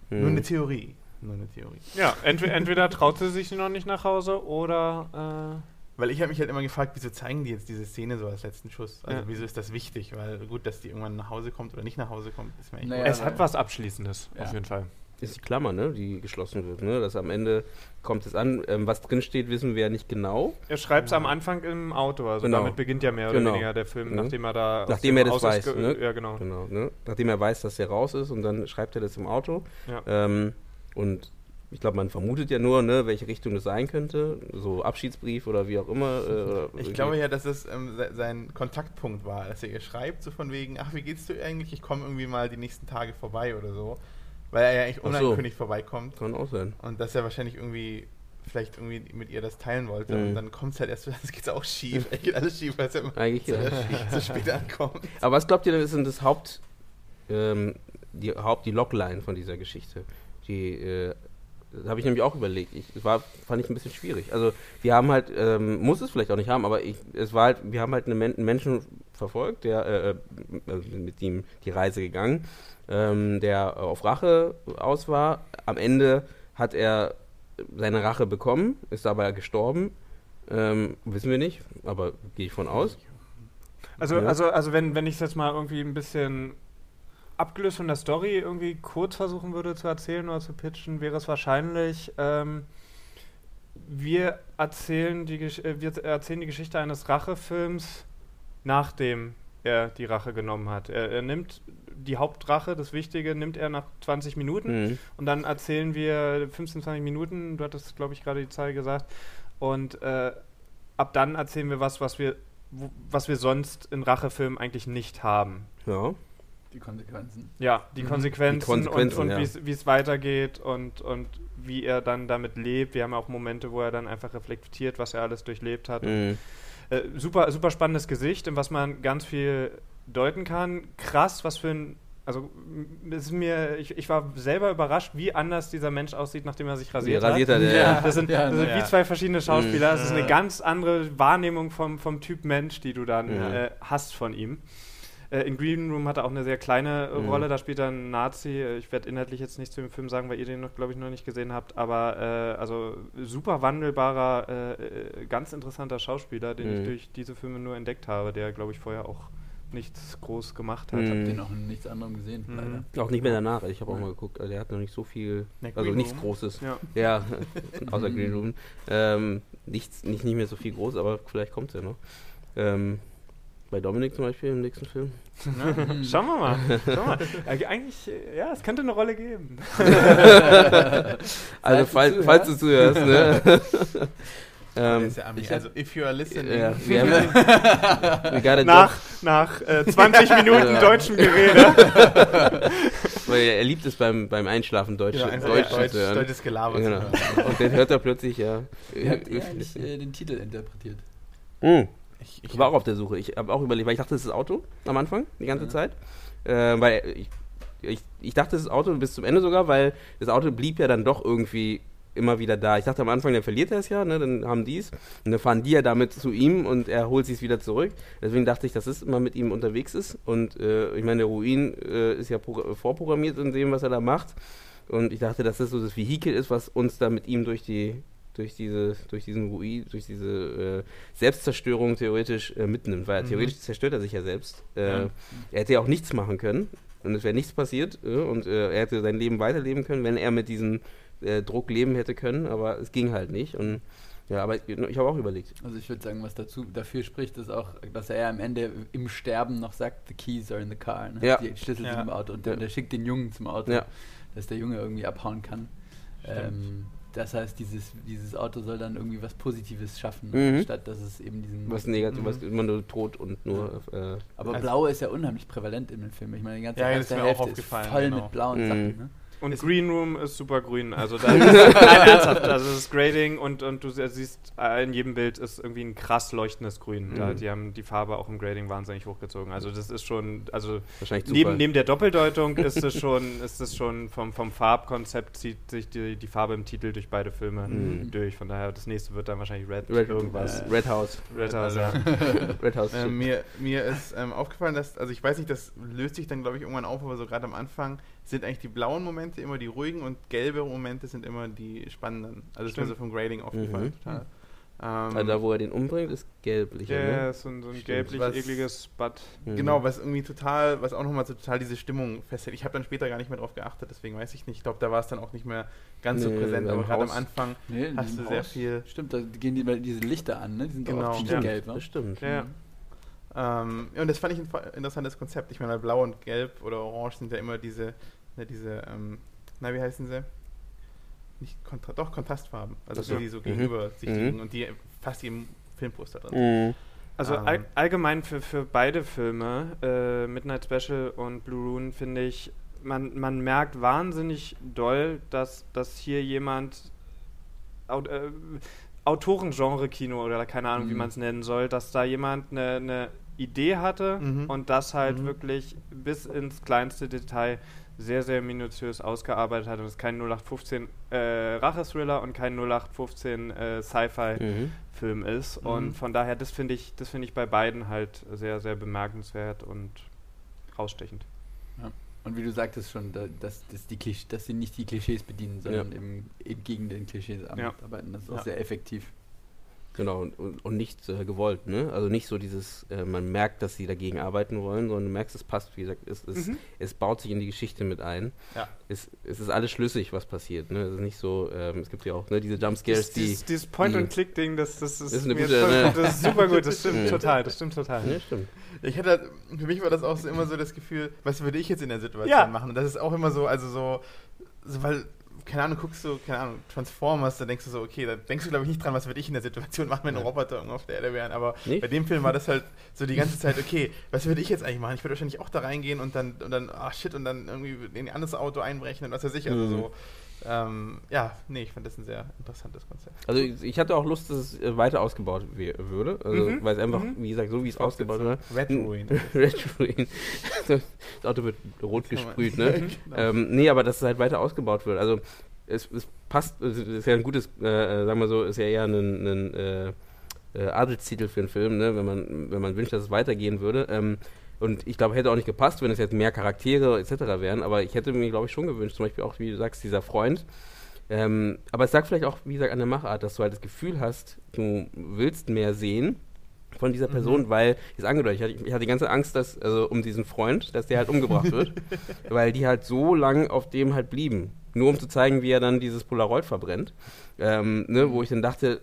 Hm. Nur eine Theorie. Nur eine Theorie. Ja, entweder, entweder traut sie sich noch nicht nach Hause oder. Weil ich habe mich halt immer gefragt, wieso zeigen die jetzt diese Szene so als letzten Schuss? Also Ja. wieso ist das wichtig? Weil gut, dass die irgendwann nach Hause kommt oder nicht nach Hause kommt, ist mir echt Naja, Äh, Ja, es hat was Abschließendes, Ja. auf jeden Fall. Ist die Klammer, ne, die geschlossen wird, ne? Dass am Ende kommt es an, ähm, was drin steht, wissen wir ja nicht genau. Er schreibt es am Anfang im Auto, also Genau. damit beginnt ja mehr oder Genau. weniger der Film, Mhm. nachdem er da. Nachdem dem er das Haus ist weiß, ne? Ja, genau. Genau, ne? Nachdem er weiß, dass er raus ist und dann schreibt er das im Auto. Ja. Ähm, und ich glaube, man vermutet ja nur, ne, welche Richtung das sein könnte. So Abschiedsbrief oder wie auch immer. Äh, Ich glaube ja, dass es ähm, se- sein Kontaktpunkt war, dass er ihr schreibt, so von wegen, ach, wie geht's dir eigentlich? Ich komme irgendwie mal die nächsten Tage vorbei oder so. Weil er ja eigentlich Ach so. unangekündigt vorbeikommt. Kann auch sein. Und dass er wahrscheinlich irgendwie vielleicht irgendwie mit ihr das teilen wollte. Mhm. Und dann kommt es halt erst, es geht auch schief. Es geht alles schief, weil es ja immer Eigentlich zu, ja. zu spät ankommt. Aber was glaubt ihr denn, ist denn das Haupt, ähm, die Haupt, die Logline von dieser Geschichte? Die, äh, das habe ich nämlich auch überlegt. Ich, das war, fand ich ein bisschen schwierig. Also wir haben halt, ähm, muss es vielleicht auch nicht haben, aber ich, es war halt, wir haben halt einen, Men einen Menschen verfolgt, der äh, äh, mit ihm die Reise gegangen, ähm, der auf Rache aus war. Am Ende hat er seine Rache bekommen, ist dabei gestorben. Ähm, wissen wir nicht, aber gehe ich von aus. Also, Ja. also, also wenn, wenn ich es jetzt mal irgendwie ein bisschen abgelöst von der Story irgendwie kurz versuchen würde zu erzählen oder zu pitchen, wäre es wahrscheinlich, ähm, wir, erzählen die, äh, wir erzählen die Geschichte eines Rachefilms, nachdem er die Rache genommen hat. Er, er nimmt die Hauptrache, das Wichtige, nimmt er nach 20 Minuten Mhm. und dann erzählen wir 15, 20 Minuten, du hattest, glaube ich, gerade die Zahl gesagt. Und äh, ab dann erzählen wir was, was wir, wo, was wir sonst in Rachefilmen eigentlich nicht haben. Ja. Die Konsequenzen. Ja, die Mhm. Konsequenzen, Die Konsequenzen, und, ja. und wie es weitergeht und, und wie er dann damit lebt. Wir haben auch Momente, wo er dann einfach reflektiert, was er alles durchlebt hat. Mhm. Äh, super, super spannendes Gesicht, in was man ganz viel deuten kann. Krass, was für ein. Also, ist mir, ich, ich war selber überrascht, wie anders dieser Mensch aussieht, nachdem er sich rasiert, rasiert hat. hat, ja. Ja. Das sind, Ja, das sind ja. wie zwei verschiedene Schauspieler. Es ist eine Ja. ganz andere Wahrnehmung vom, vom Typ Mensch, die du dann Ja. äh, hast von ihm. Äh, in Green Room hat er auch eine sehr kleine äh, Mhm. Rolle. Da spielt er einen Nazi. Äh, Ich werde inhaltlich jetzt nicht zu dem Film sagen, weil ihr den noch, glaube ich, noch nicht gesehen habt. Aber äh, also super wandelbarer, äh, äh, ganz interessanter Schauspieler, den Mhm. ich durch diese Filme nur entdeckt habe, der, glaube ich, vorher auch nichts groß gemacht hat. Mhm. Ich habe den noch in nichts anderem gesehen, Mhm. leider. Auch nicht mehr danach. Ich habe auch mal geguckt. Also der hat noch nicht so viel, also nichts Room. Großes. Ja. Ja, außer Green Room. Ähm, nichts, nicht, nicht mehr so viel groß, aber vielleicht kommt es ja noch. Ähm, bei Dominik zum Beispiel im nächsten Film. Mhm. Schauen wir mal. Schauen wir mal. Eigentlich, äh, ja, es könnte eine Rolle geben. Also falls, du falls du zuhörst, ne? Ähm, ist ja also, if you are listening. ja, haben, we got a Nach, nach äh, 20 Minuten Ja. deutschem Gerede. weil er liebt es beim, beim Einschlafen Deutsch, Ja, Deutsch, Deutsch, zu hören. deutsches Gelaber Genau. zu hören. Und dann hört er plötzlich, ja. Wie habt ihr eigentlich äh, den Titel interpretiert? Mhm. Ich, Ich war auch auf der Suche. Ich habe auch überlegt, weil ich dachte, das ist das Auto am Anfang, die ganze Ja. Zeit. Äh, weil ich ich, ich dachte, das Auto bis zum Ende sogar, weil das Auto blieb ja dann doch irgendwie immer wieder da. Ich dachte am Anfang, dann verliert er es ja, ne? dann haben die es. Und dann fahren die ja damit zu ihm und er holt sich wieder zurück. Deswegen dachte ich, dass es immer mit ihm unterwegs ist. Und äh, ich meine, der Ruin äh, ist ja vorprogrammiert in dem, was er da macht. Und ich dachte, dass das so das Vehikel ist, was uns da mit ihm durch die durch diese durch diesen Ruin, durch diese äh, Selbstzerstörung theoretisch äh, mitnimmt, weil mhm. theoretisch zerstört er sich ja selbst. Äh, ja. Er hätte ja auch nichts machen können und es wäre nichts passiert äh, und äh, er hätte sein Leben weiterleben können, wenn er mit diesem äh, Druck leben hätte können, aber es ging halt nicht und ja, aber ich habe auch überlegt. Also ich würde sagen, was dazu dafür spricht, ist auch, dass er am Ende im Sterben noch sagt, the keys are in the car. Ne? Ja. Die Schlüssel ja. sind im Auto und der, der, schickt den Jungen zum Auto, ja. dass der Junge irgendwie abhauen kann. Ähm, das heißt, dieses, dieses Auto soll dann irgendwie was Positives schaffen, mhm. statt dass es eben diesen. Was Negatives, mhm. was immer nur tot und nur. Äh, Aber also Blau ist ja unheimlich prävalent in dem Film. Ich meine, die ganze ja, erste Hälfte ist voll genau. mit blauen mhm. Sachen. Ne? Und ist Green Room ist super grün. Also da ist nein, ernsthaft. Also das Grading und, und du siehst, äh, in jedem Bild ist irgendwie ein krass leuchtendes Grün. Mhm. Da, die haben die Farbe auch im Grading wahnsinnig hochgezogen. Also das ist schon, also neben, neben der Doppeldeutung ist es schon, ist es schon vom, vom Farbkonzept zieht sich die, die Farbe im Titel durch beide Filme mhm. durch. Von daher, das nächste wird dann wahrscheinlich Red, Red irgendwas. Äh, Red House. Red House, ja. Red House. Äh, mir, mir ist ähm, aufgefallen, dass, also ich weiß nicht, das löst sich dann, glaube ich, irgendwann auf, aber so gerade am Anfang sind eigentlich die blauen Momente immer die ruhigen und gelbe Momente sind immer die spannenden. Also das ist mir so vom Grading aufgefallen. Mhm. Total. Ähm, also da, wo er den umbringt, ist gelblich. Ja, yeah, ne? so, ein, so ein gelblich ekliges Bad. Mhm. Genau, was irgendwie total, was auch nochmal so total diese Stimmung festhält. Ich habe dann später gar nicht mehr drauf geachtet, deswegen weiß ich nicht. Ich glaube, da war es dann auch nicht mehr ganz nee, so präsent, aber gerade am Anfang nee, hast du Haus. sehr viel. Stimmt, da gehen die, diese Lichter an, ne? Die sind genau. auch ja. gelb, ne? Das stimmt. Ja. Mhm. Ähm, und das fand ich ein interessantes Konzept. Ich meine, blau und gelb oder orange sind ja immer diese ne, diese, ähm, na, wie heißen sie? Nicht Kontra doch, Kontrastfarben. Also so. die so mhm. gegenüber sich mhm. und die fast jedem Filmposter drin mhm. Also ähm. all, allgemein für, für beide Filme, äh, Midnight Special und Blue Rune, finde ich, man, man merkt wahnsinnig doll, dass, dass hier jemand Aut äh, Autorengenre-Kino oder keine Ahnung, mhm. wie man es nennen soll, dass da jemand eine, eine Idee hatte mhm. und das halt mhm. wirklich bis ins kleinste Detail sehr, sehr minutiös ausgearbeitet hat und es kein 0815 äh, Rachethriller und kein 0815 äh, Sci-Fi-Film mhm. ist. Mhm. Und von daher, das finde ich, das ich bei beiden halt sehr, sehr bemerkenswert und rausstechend. Ja. Und wie du sagtest schon, da, dass, dass, die dass sie nicht die Klischees bedienen, sondern ja. eben, eben gegen den Klischees arbeiten. Das ist auch sehr effektiv. Genau, und, und nicht äh, gewollt, ne? Also nicht so dieses, äh, man merkt, dass sie dagegen arbeiten wollen, sondern du merkst, es passt, wie gesagt, es, es, mhm. es baut sich in die Geschichte mit ein. Ja. Es, es ist alles schlüssig, was passiert, ne? Es ist nicht so, ähm, es gibt ja auch ne, diese Jumpscares, die. Dieses, dieses Point-and-Click-Ding, das, das, ist, ist eine gute, ne? das ist super gut, das stimmt total, das stimmt total. Ja, stimmt. Ich hatte, für mich war das auch so immer so das Gefühl, was würde ich jetzt in der Situation ja. machen? Und das ist auch immer so, also so, so weil keine Ahnung, guckst du, keine Ahnung, Transformers, da denkst du so, okay, da denkst du, glaube ich, nicht dran, was würde ich in der Situation machen, wenn ein Roboter auf der Erde wären. Aber nicht? bei dem Film war das halt so die ganze Zeit, okay, was würde ich jetzt eigentlich machen? Ich würde wahrscheinlich auch da reingehen und dann, und dann, ach shit, und dann irgendwie in ein anderes Auto einbrechen und was weiß ich. Also mhm. so ähm, ja, nee, ich fand das ein sehr interessantes Konzept. Also ich hatte auch Lust, dass es äh, weiter ausgebaut würde, also, mhm. weil es einfach, mhm. wie gesagt, so wie es ausgebaut wird. Red Ruin. Red Ruin. das Auto wird rot gesprüht, ne? genau. ähm, nee, aber dass es halt weiter ausgebaut wird. Also es, es passt, es ist ja ein gutes, äh, äh sagen wir so, ist ja eher ein, ein äh, äh, Adelstitel für einen Film, ne? wenn man, wenn man wünscht, dass es weitergehen würde. Ähm, und ich glaube, hätte auch nicht gepasst, wenn es jetzt mehr Charaktere etc. wären, aber ich hätte mir, glaube ich, schon gewünscht, zum Beispiel auch, wie du sagst, dieser Freund. Ähm, aber es sagt vielleicht auch, wie gesagt, an der Machart, dass du halt das Gefühl hast, du willst mehr sehen von dieser Person, mhm. weil, ist angedeutet, ich hatte, ich hatte die ganze Angst, dass, also um diesen Freund, dass der halt umgebracht wird, weil die halt so lang auf dem halt blieben. Nur um zu zeigen, wie er dann dieses Polaroid verbrennt. Ähm, ne, wo ich dann dachte,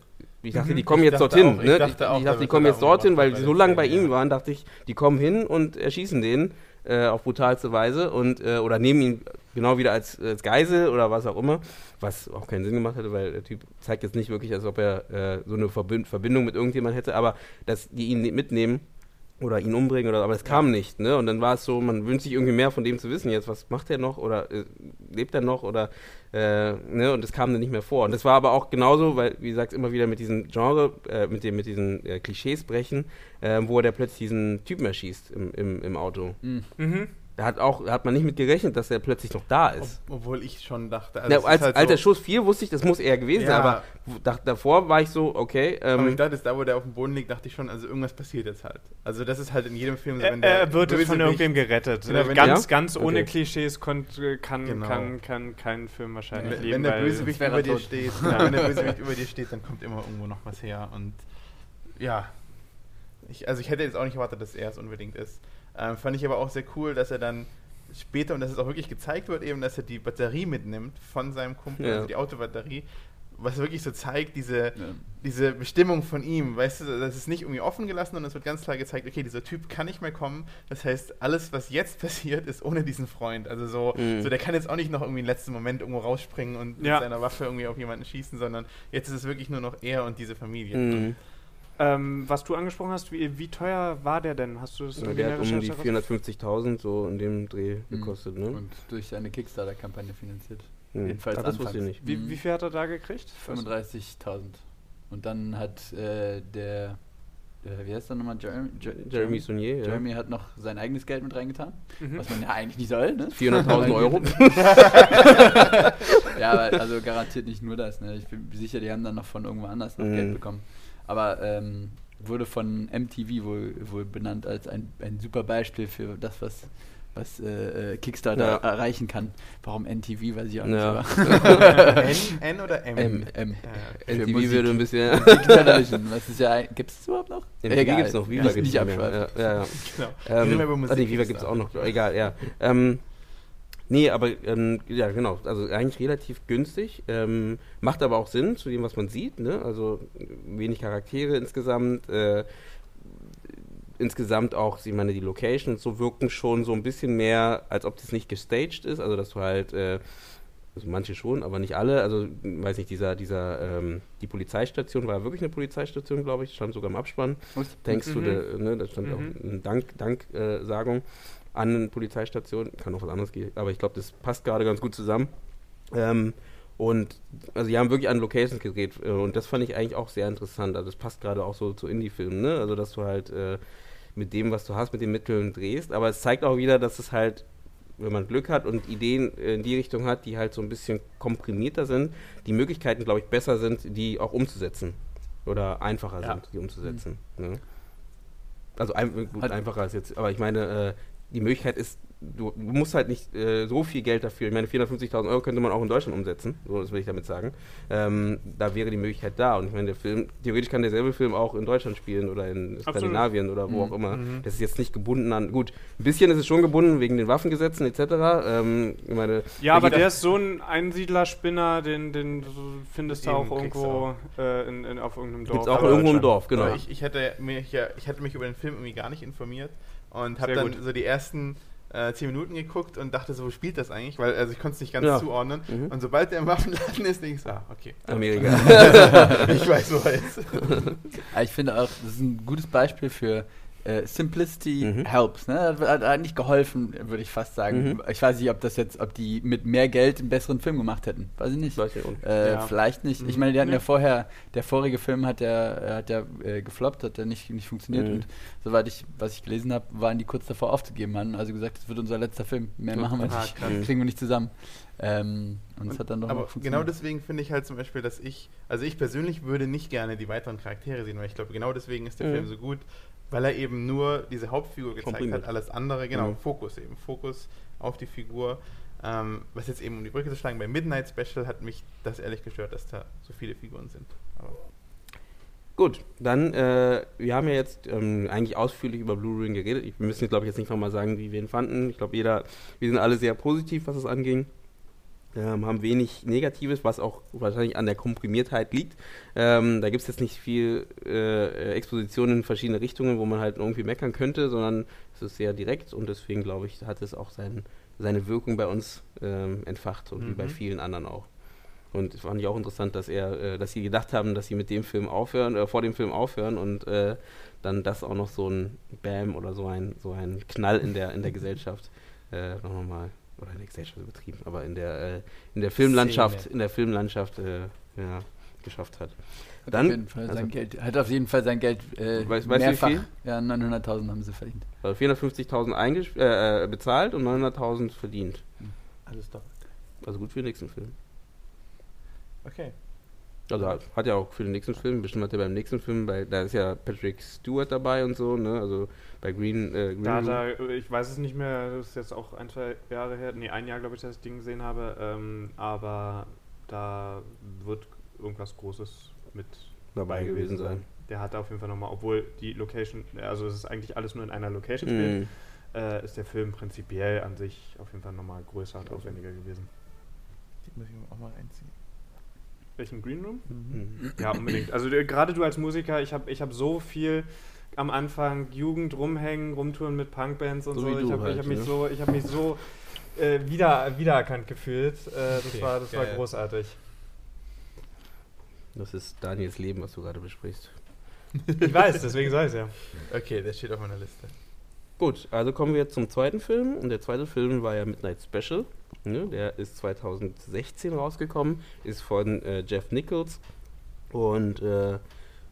ich dachte, mhm. die kommen jetzt dorthin. Auch, ne? Ich dachte, auch, ich dachte die kommen jetzt dorthin, weil die so lange bei ihm waren, dachte ich, die kommen hin und erschießen den äh, auf brutalste Weise und äh, oder nehmen ihn genau wieder als, als, Geisel oder was auch immer, was auch keinen Sinn gemacht hätte, weil der Typ zeigt jetzt nicht wirklich, als ob er äh, so eine Verbind Verbindung mit irgendjemand hätte, aber dass die ihn mitnehmen oder ihn umbringen oder aber es kam nicht, ne? Und dann war es so, man wünscht sich irgendwie mehr von dem zu wissen jetzt, was macht er noch oder äh, lebt er noch oder äh, ne? Und es kam dann nicht mehr vor. Und das war aber auch genauso, weil wie gesagt immer wieder mit diesen Genre, äh, mit dem mit diesen äh, Klischees brechen, äh, wo er plötzlich diesen Typen erschießt im, im, im Auto. Mhm. mhm. Da hat auch, da hat man nicht mit gerechnet, dass er plötzlich noch da ist. Ob, obwohl ich schon dachte, also ja, als, halt als so der Schuss fiel, wusste ich, das muss er gewesen ja. sein, aber da, davor war ich so, okay. Ähm, aber ich dachte, da, wo der auf dem Boden liegt, dachte ich schon, also irgendwas passiert jetzt halt. Also das ist halt in jedem Film so, wenn der. Er wird von irgendwem gerettet. Genau, ganz, ja? ganz ohne okay. Klischees konnt, kann, genau. kann, kann kein Film wahrscheinlich wenn, leben. Wenn der Bösewicht über dir steht, wenn der Bösewicht über dir steht, dann kommt immer irgendwo noch was her und ja. Ich, also ich hätte jetzt auch nicht erwartet, dass er es unbedingt ist. Ähm, fand ich aber auch sehr cool, dass er dann später, und dass es auch wirklich gezeigt wird, eben, dass er die Batterie mitnimmt von seinem Kumpel, ja. also die Autobatterie, was wirklich so zeigt, diese, ja. diese Bestimmung von ihm, weißt du, das ist nicht irgendwie offen gelassen, und es wird ganz klar gezeigt, okay, dieser Typ kann nicht mehr kommen, das heißt, alles, was jetzt passiert, ist ohne diesen Freund, also so, mhm. so der kann jetzt auch nicht noch irgendwie im letzten Moment irgendwo rausspringen und ja. mit seiner Waffe irgendwie auf jemanden schießen, sondern jetzt ist es wirklich nur noch er und diese Familie. Mhm. Ähm, was du angesprochen hast, wie, wie, teuer war der denn? Hast du das ja, Der hat um die 450.000 so in dem Dreh mhm. gekostet, ne? Und durch eine Kickstarter-Kampagne finanziert. Mhm. Jedenfalls Ach, das wusste ich nicht. Wie, wie, viel hat er da gekriegt? 35.000. Und dann hat äh, der, äh, wie heißt der nochmal? Jeremy, Jeremy Saunier, ja. Jeremy hat noch sein eigenes Geld mit reingetan, mhm. was man ja eigentlich nicht soll, ne? 400.000 Euro. ja, aber also garantiert nicht nur das, ne? Ich bin sicher, die haben dann noch von irgendwo anders noch Geld mhm. bekommen. Aber ähm, wurde von MTV wohl, wohl benannt als ein, ein super Beispiel für das, was, was äh, äh Kickstarter ja. erreichen kann. Warum NTV, weiß ich auch nicht. Ja. N, N, oder M? M, M. Ja, NTV würde ein bisschen. was ist ja, gibt es überhaupt noch? MTV gibt es noch, Viva gibt es nicht mehr. Ja, ja, ja. Genau. Ähm, ah, Viva gibt es auch noch, egal, ja. Ähm, Nee, aber ähm, ja, genau. Also eigentlich relativ günstig. Ähm, macht aber auch Sinn zu dem, was man sieht. Ne? Also wenig Charaktere insgesamt. Äh, insgesamt auch, ich meine, die Locations so wirken schon so ein bisschen mehr, als ob das nicht gestaged ist. Also dass du halt, äh, also manche schon, aber nicht alle. Also weiß nicht, dieser, dieser, ähm, die Polizeistation war wirklich eine Polizeistation, glaube ich. Stand sogar im Abspann. Thanks mhm. to the, ne, da stand mhm. auch eine Dank, Danksagung. Äh, an eine Polizeistation. Kann auch was anderes gehen, aber ich glaube, das passt gerade ganz gut zusammen. Ähm, und also die haben wirklich an Locations gedreht äh, und das fand ich eigentlich auch sehr interessant. Also das passt gerade auch so zu Indie-Filmen, ne? Also dass du halt äh, mit dem, was du hast, mit den Mitteln drehst. Aber es zeigt auch wieder, dass es halt, wenn man Glück hat und Ideen in die Richtung hat, die halt so ein bisschen komprimierter sind, die Möglichkeiten, glaube ich, besser sind, die auch umzusetzen. Oder einfacher ja. sind, die umzusetzen. Mhm. Ne? Also ein, gut, einfacher ist jetzt, aber ich meine, äh, die Möglichkeit ist, du, musst halt nicht äh, so viel Geld dafür. Ich meine, 450.000 Euro könnte man auch in Deutschland umsetzen, so das will ich damit sagen. Ähm, da wäre die Möglichkeit da. Und ich meine, der Film, theoretisch kann derselbe Film auch in Deutschland spielen oder in Skandinavien oder wo mhm. auch immer. Mhm. Das ist jetzt nicht gebunden an. Gut, ein bisschen ist es schon gebunden wegen den Waffengesetzen etc. Ähm, ich meine, ja, aber der ist so ein Einsiedlerspinner, den, den findest du auch irgendwo äh, in, in, auf irgendeinem Dorf. Gibt's auch irgendwo im Dorf, genau. Ich, ich, hätte mich ja, ich hätte mich über den Film irgendwie gar nicht informiert und habe dann gut. so die ersten äh, zehn Minuten geguckt und dachte so, wo spielt das eigentlich? Weil also ich konnte es nicht ganz ja. zuordnen. Mhm. Und sobald der im Waffenladen ist, denke ich so, ah, okay. Amerika. ich weiß, wo er ist. ich finde auch, das ist ein gutes Beispiel für äh, Simplicity mhm. helps. Ne? Hat, hat, eigentlich geholfen, würde ich fast sagen. Mhm. Ich weiß nicht, ob das jetzt, ob die mit mehr Geld einen besseren Film gemacht hätten. Weiß ich nicht. Weiß ich äh, ja. Vielleicht nicht. Ich mhm. meine, die hatten ja. ja vorher, der vorige Film hat ja, hat ja äh, gefloppt, hat ja nicht, nicht funktioniert. Mhm. Und soweit ich, was ich gelesen habe, waren die kurz davor aufzugeben. Haben also gesagt, das wird unser letzter Film. Mehr machen wir nicht. Ah, kriegen wir nicht zusammen. Ähm, und es hat dann doch aber genau deswegen finde ich halt zum Beispiel, dass ich, also ich persönlich würde nicht gerne die weiteren Charaktere sehen, weil ich glaube, genau deswegen ist der mhm. Film so gut, weil er eben nur diese Hauptfigur gezeigt hat, alles andere, genau, mhm. Fokus eben, Fokus auf die Figur. Ähm, was jetzt eben um die Brücke zu schlagen, bei Midnight Special hat mich das ehrlich gestört, dass da so viele Figuren sind. Aber Gut, dann, äh, wir haben ja jetzt ähm, eigentlich ausführlich über Blue Ring geredet. Wir müssen, glaube ich, jetzt nicht nochmal sagen, wie wir ihn fanden. Ich glaube, jeder, wir sind alle sehr positiv, was es anging ähm, haben wenig Negatives, was auch wahrscheinlich an der Komprimiertheit liegt. Ähm, da gibt es jetzt nicht viel äh, Exposition in verschiedene Richtungen, wo man halt irgendwie meckern könnte, sondern es ist sehr direkt und deswegen glaube ich, hat es auch sein, seine Wirkung bei uns ähm, entfacht und mhm. wie bei mhm. vielen anderen auch. Und es fand ich auch interessant, dass er, äh, dass sie gedacht haben, dass sie mit dem Film aufhören, äh, vor dem Film aufhören und äh, dann das auch noch so ein Bam oder so ein, so ein Knall in der, in der Gesellschaft äh, nochmal oder in der Gesellschaft übertrieben, aber in der, äh, in der Filmlandschaft, Szene. in der Filmlandschaft, äh, ja, geschafft hat. Hat Dann, auf jeden Fall also sein Geld, hat auf jeden Fall sein Geld äh, weißt, mehrfach. Weißt ja, 900.000 haben sie verdient. Also 450.000 äh, bezahlt und 900.000 verdient. Hm. Alles doch. Also gut für den nächsten Film. Okay. Also hat ja auch für den nächsten Film, bestimmt hat er beim nächsten Film, bei, da ist ja Patrick Stewart dabei und so, ne? Also bei Green. Äh, Green da, da, ich weiß es nicht mehr, das ist jetzt auch ein, zwei Jahre her, nee, ein Jahr glaube ich, dass ich das Ding gesehen habe, ähm, aber da wird irgendwas Großes mit dabei gewesen sein. Der hat auf jeden Fall nochmal, obwohl die Location, also es ist eigentlich alles nur in einer Location spielt, mm. äh, ist der Film prinzipiell an sich auf jeden Fall nochmal größer und aufwendiger gewesen. Die muss ich auch mal reinziehen. Welchen Green Room? Mhm. Ja, unbedingt. Also gerade du als Musiker, ich habe ich hab so viel am Anfang Jugend rumhängen, rumtouren mit Punkbands und so. so. Ich habe halt, hab mich ne? so, ich hab mich so äh, wieder, wiedererkannt gefühlt. Äh, das okay. war, das war großartig. Das ist Daniels Leben, was du gerade besprichst. Ich weiß, deswegen sage ich es ja. Okay, das steht auf meiner Liste. Gut, also kommen wir zum zweiten Film. Und der zweite Film war ja Midnight Special. Ne? Der ist 2016 rausgekommen, ist von äh, Jeff Nichols. Und äh,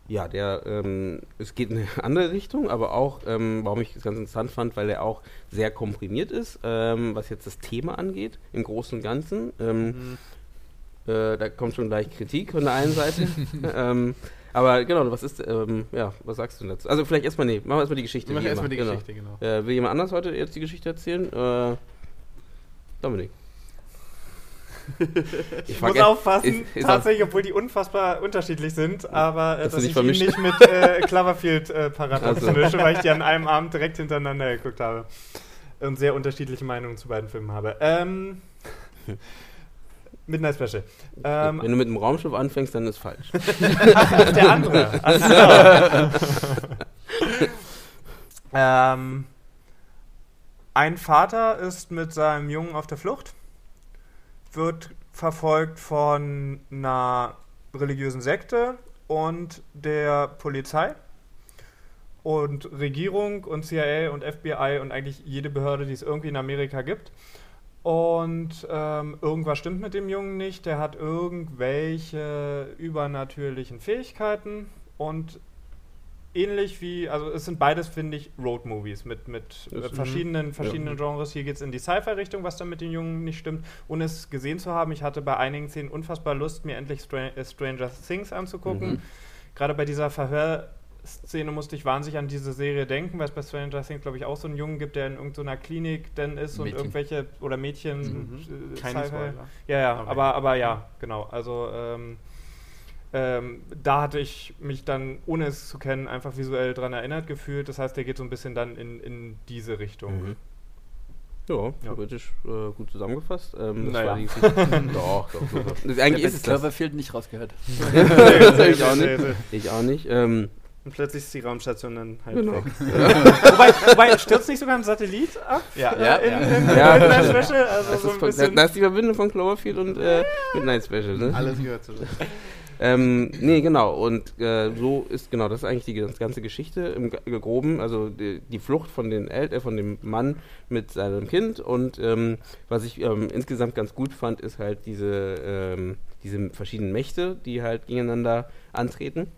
ja, der, ähm, es geht in eine andere Richtung, aber auch, ähm, warum ich es ganz interessant fand, weil er auch sehr komprimiert ist, ähm, was jetzt das Thema angeht, im Großen und Ganzen. Ähm, mhm. äh, da kommt schon gleich Kritik von der einen Seite. Aber genau, was ist, ähm, ja, was sagst du dazu? Also vielleicht erstmal, nee, machen wir erstmal die Geschichte. Machen wir erstmal die genau. Geschichte, genau. Äh, will jemand anders heute jetzt die Geschichte erzählen? Äh, Dominik. Ich, muss aufpassen, ist, ist tatsächlich, obwohl die unfassbar unterschiedlich sind, aber äh, dass, dass ich ihn nicht mit äh, Cloverfield äh, parat also. mische, weil ich die an einem Abend direkt hintereinander geguckt habe und sehr unterschiedliche Meinungen zu beiden Filmen habe. Ähm, Midnight Special. Ähm, Wenn du mit dem Raumschiff anfängst, dann ist falsch. Ach, der andere. So. ähm, ein Vater ist mit seinem Jungen auf der Flucht, wird verfolgt von einer religiösen Sekte und der Polizei und Regierung und CIA und FBI und eigentlich jede Behörde, die es irgendwie in Amerika gibt. Und ähm, irgendwas stimmt mit dem Jungen nicht. Der hat irgendwelche übernatürlichen Fähigkeiten und ähnlich wie, also es sind beides, finde ich, Road-Movies mit, mit äh, verschiedenen, verschiedenen ja. Genres. Hier geht es in die Sci-Fi-Richtung, was dann mit den Jungen nicht stimmt. Ohne es gesehen zu haben, ich hatte bei einigen Szenen unfassbar Lust, mir endlich Str äh, Stranger Things anzugucken. Mhm. Gerade bei dieser Verhör- Szene musste ich wahnsinnig an diese Serie denken, weil es bei Stranger Things, glaube ich, auch so einen Jungen gibt, der in irgendeiner Klinik dann ist Mädchen. und irgendwelche, oder Mädchen. Mhm. Äh, Keine Spoiler. Ja, ja, aber, aber, aber ja, genau. Also, ähm, ähm, da hatte ich mich dann, ohne es zu kennen, einfach visuell daran erinnert gefühlt. Das heißt, der geht so ein bisschen dann in, in diese Richtung. Mhm. Ja, theoretisch ja. äh, gut zusammengefasst. Ähm, das naja. war die doch, doch, doch. Eigentlich ist es Cloverfield nicht rausgehört. ich auch nicht. Ich auch nicht. Ähm, und plötzlich ist die Raumstation dann halt genau. weg. wobei, wobei, stürzt nicht sogar ein Satellit ab? Ja, äh, ja. In, in, in ja. Midnight Special? Also so ein bisschen da, ist die Verbindung von Cloverfield und äh, Midnight Special. Ne? Alles gehört zusammen. Ähm, nee, genau. Und äh, so ist, genau, das ist eigentlich die ganze Geschichte im Groben. Also die, die Flucht von, den El äh, von dem Mann mit seinem Kind. Und ähm, was ich ähm, insgesamt ganz gut fand, ist halt diese, ähm, diese verschiedenen Mächte, die halt gegeneinander antreten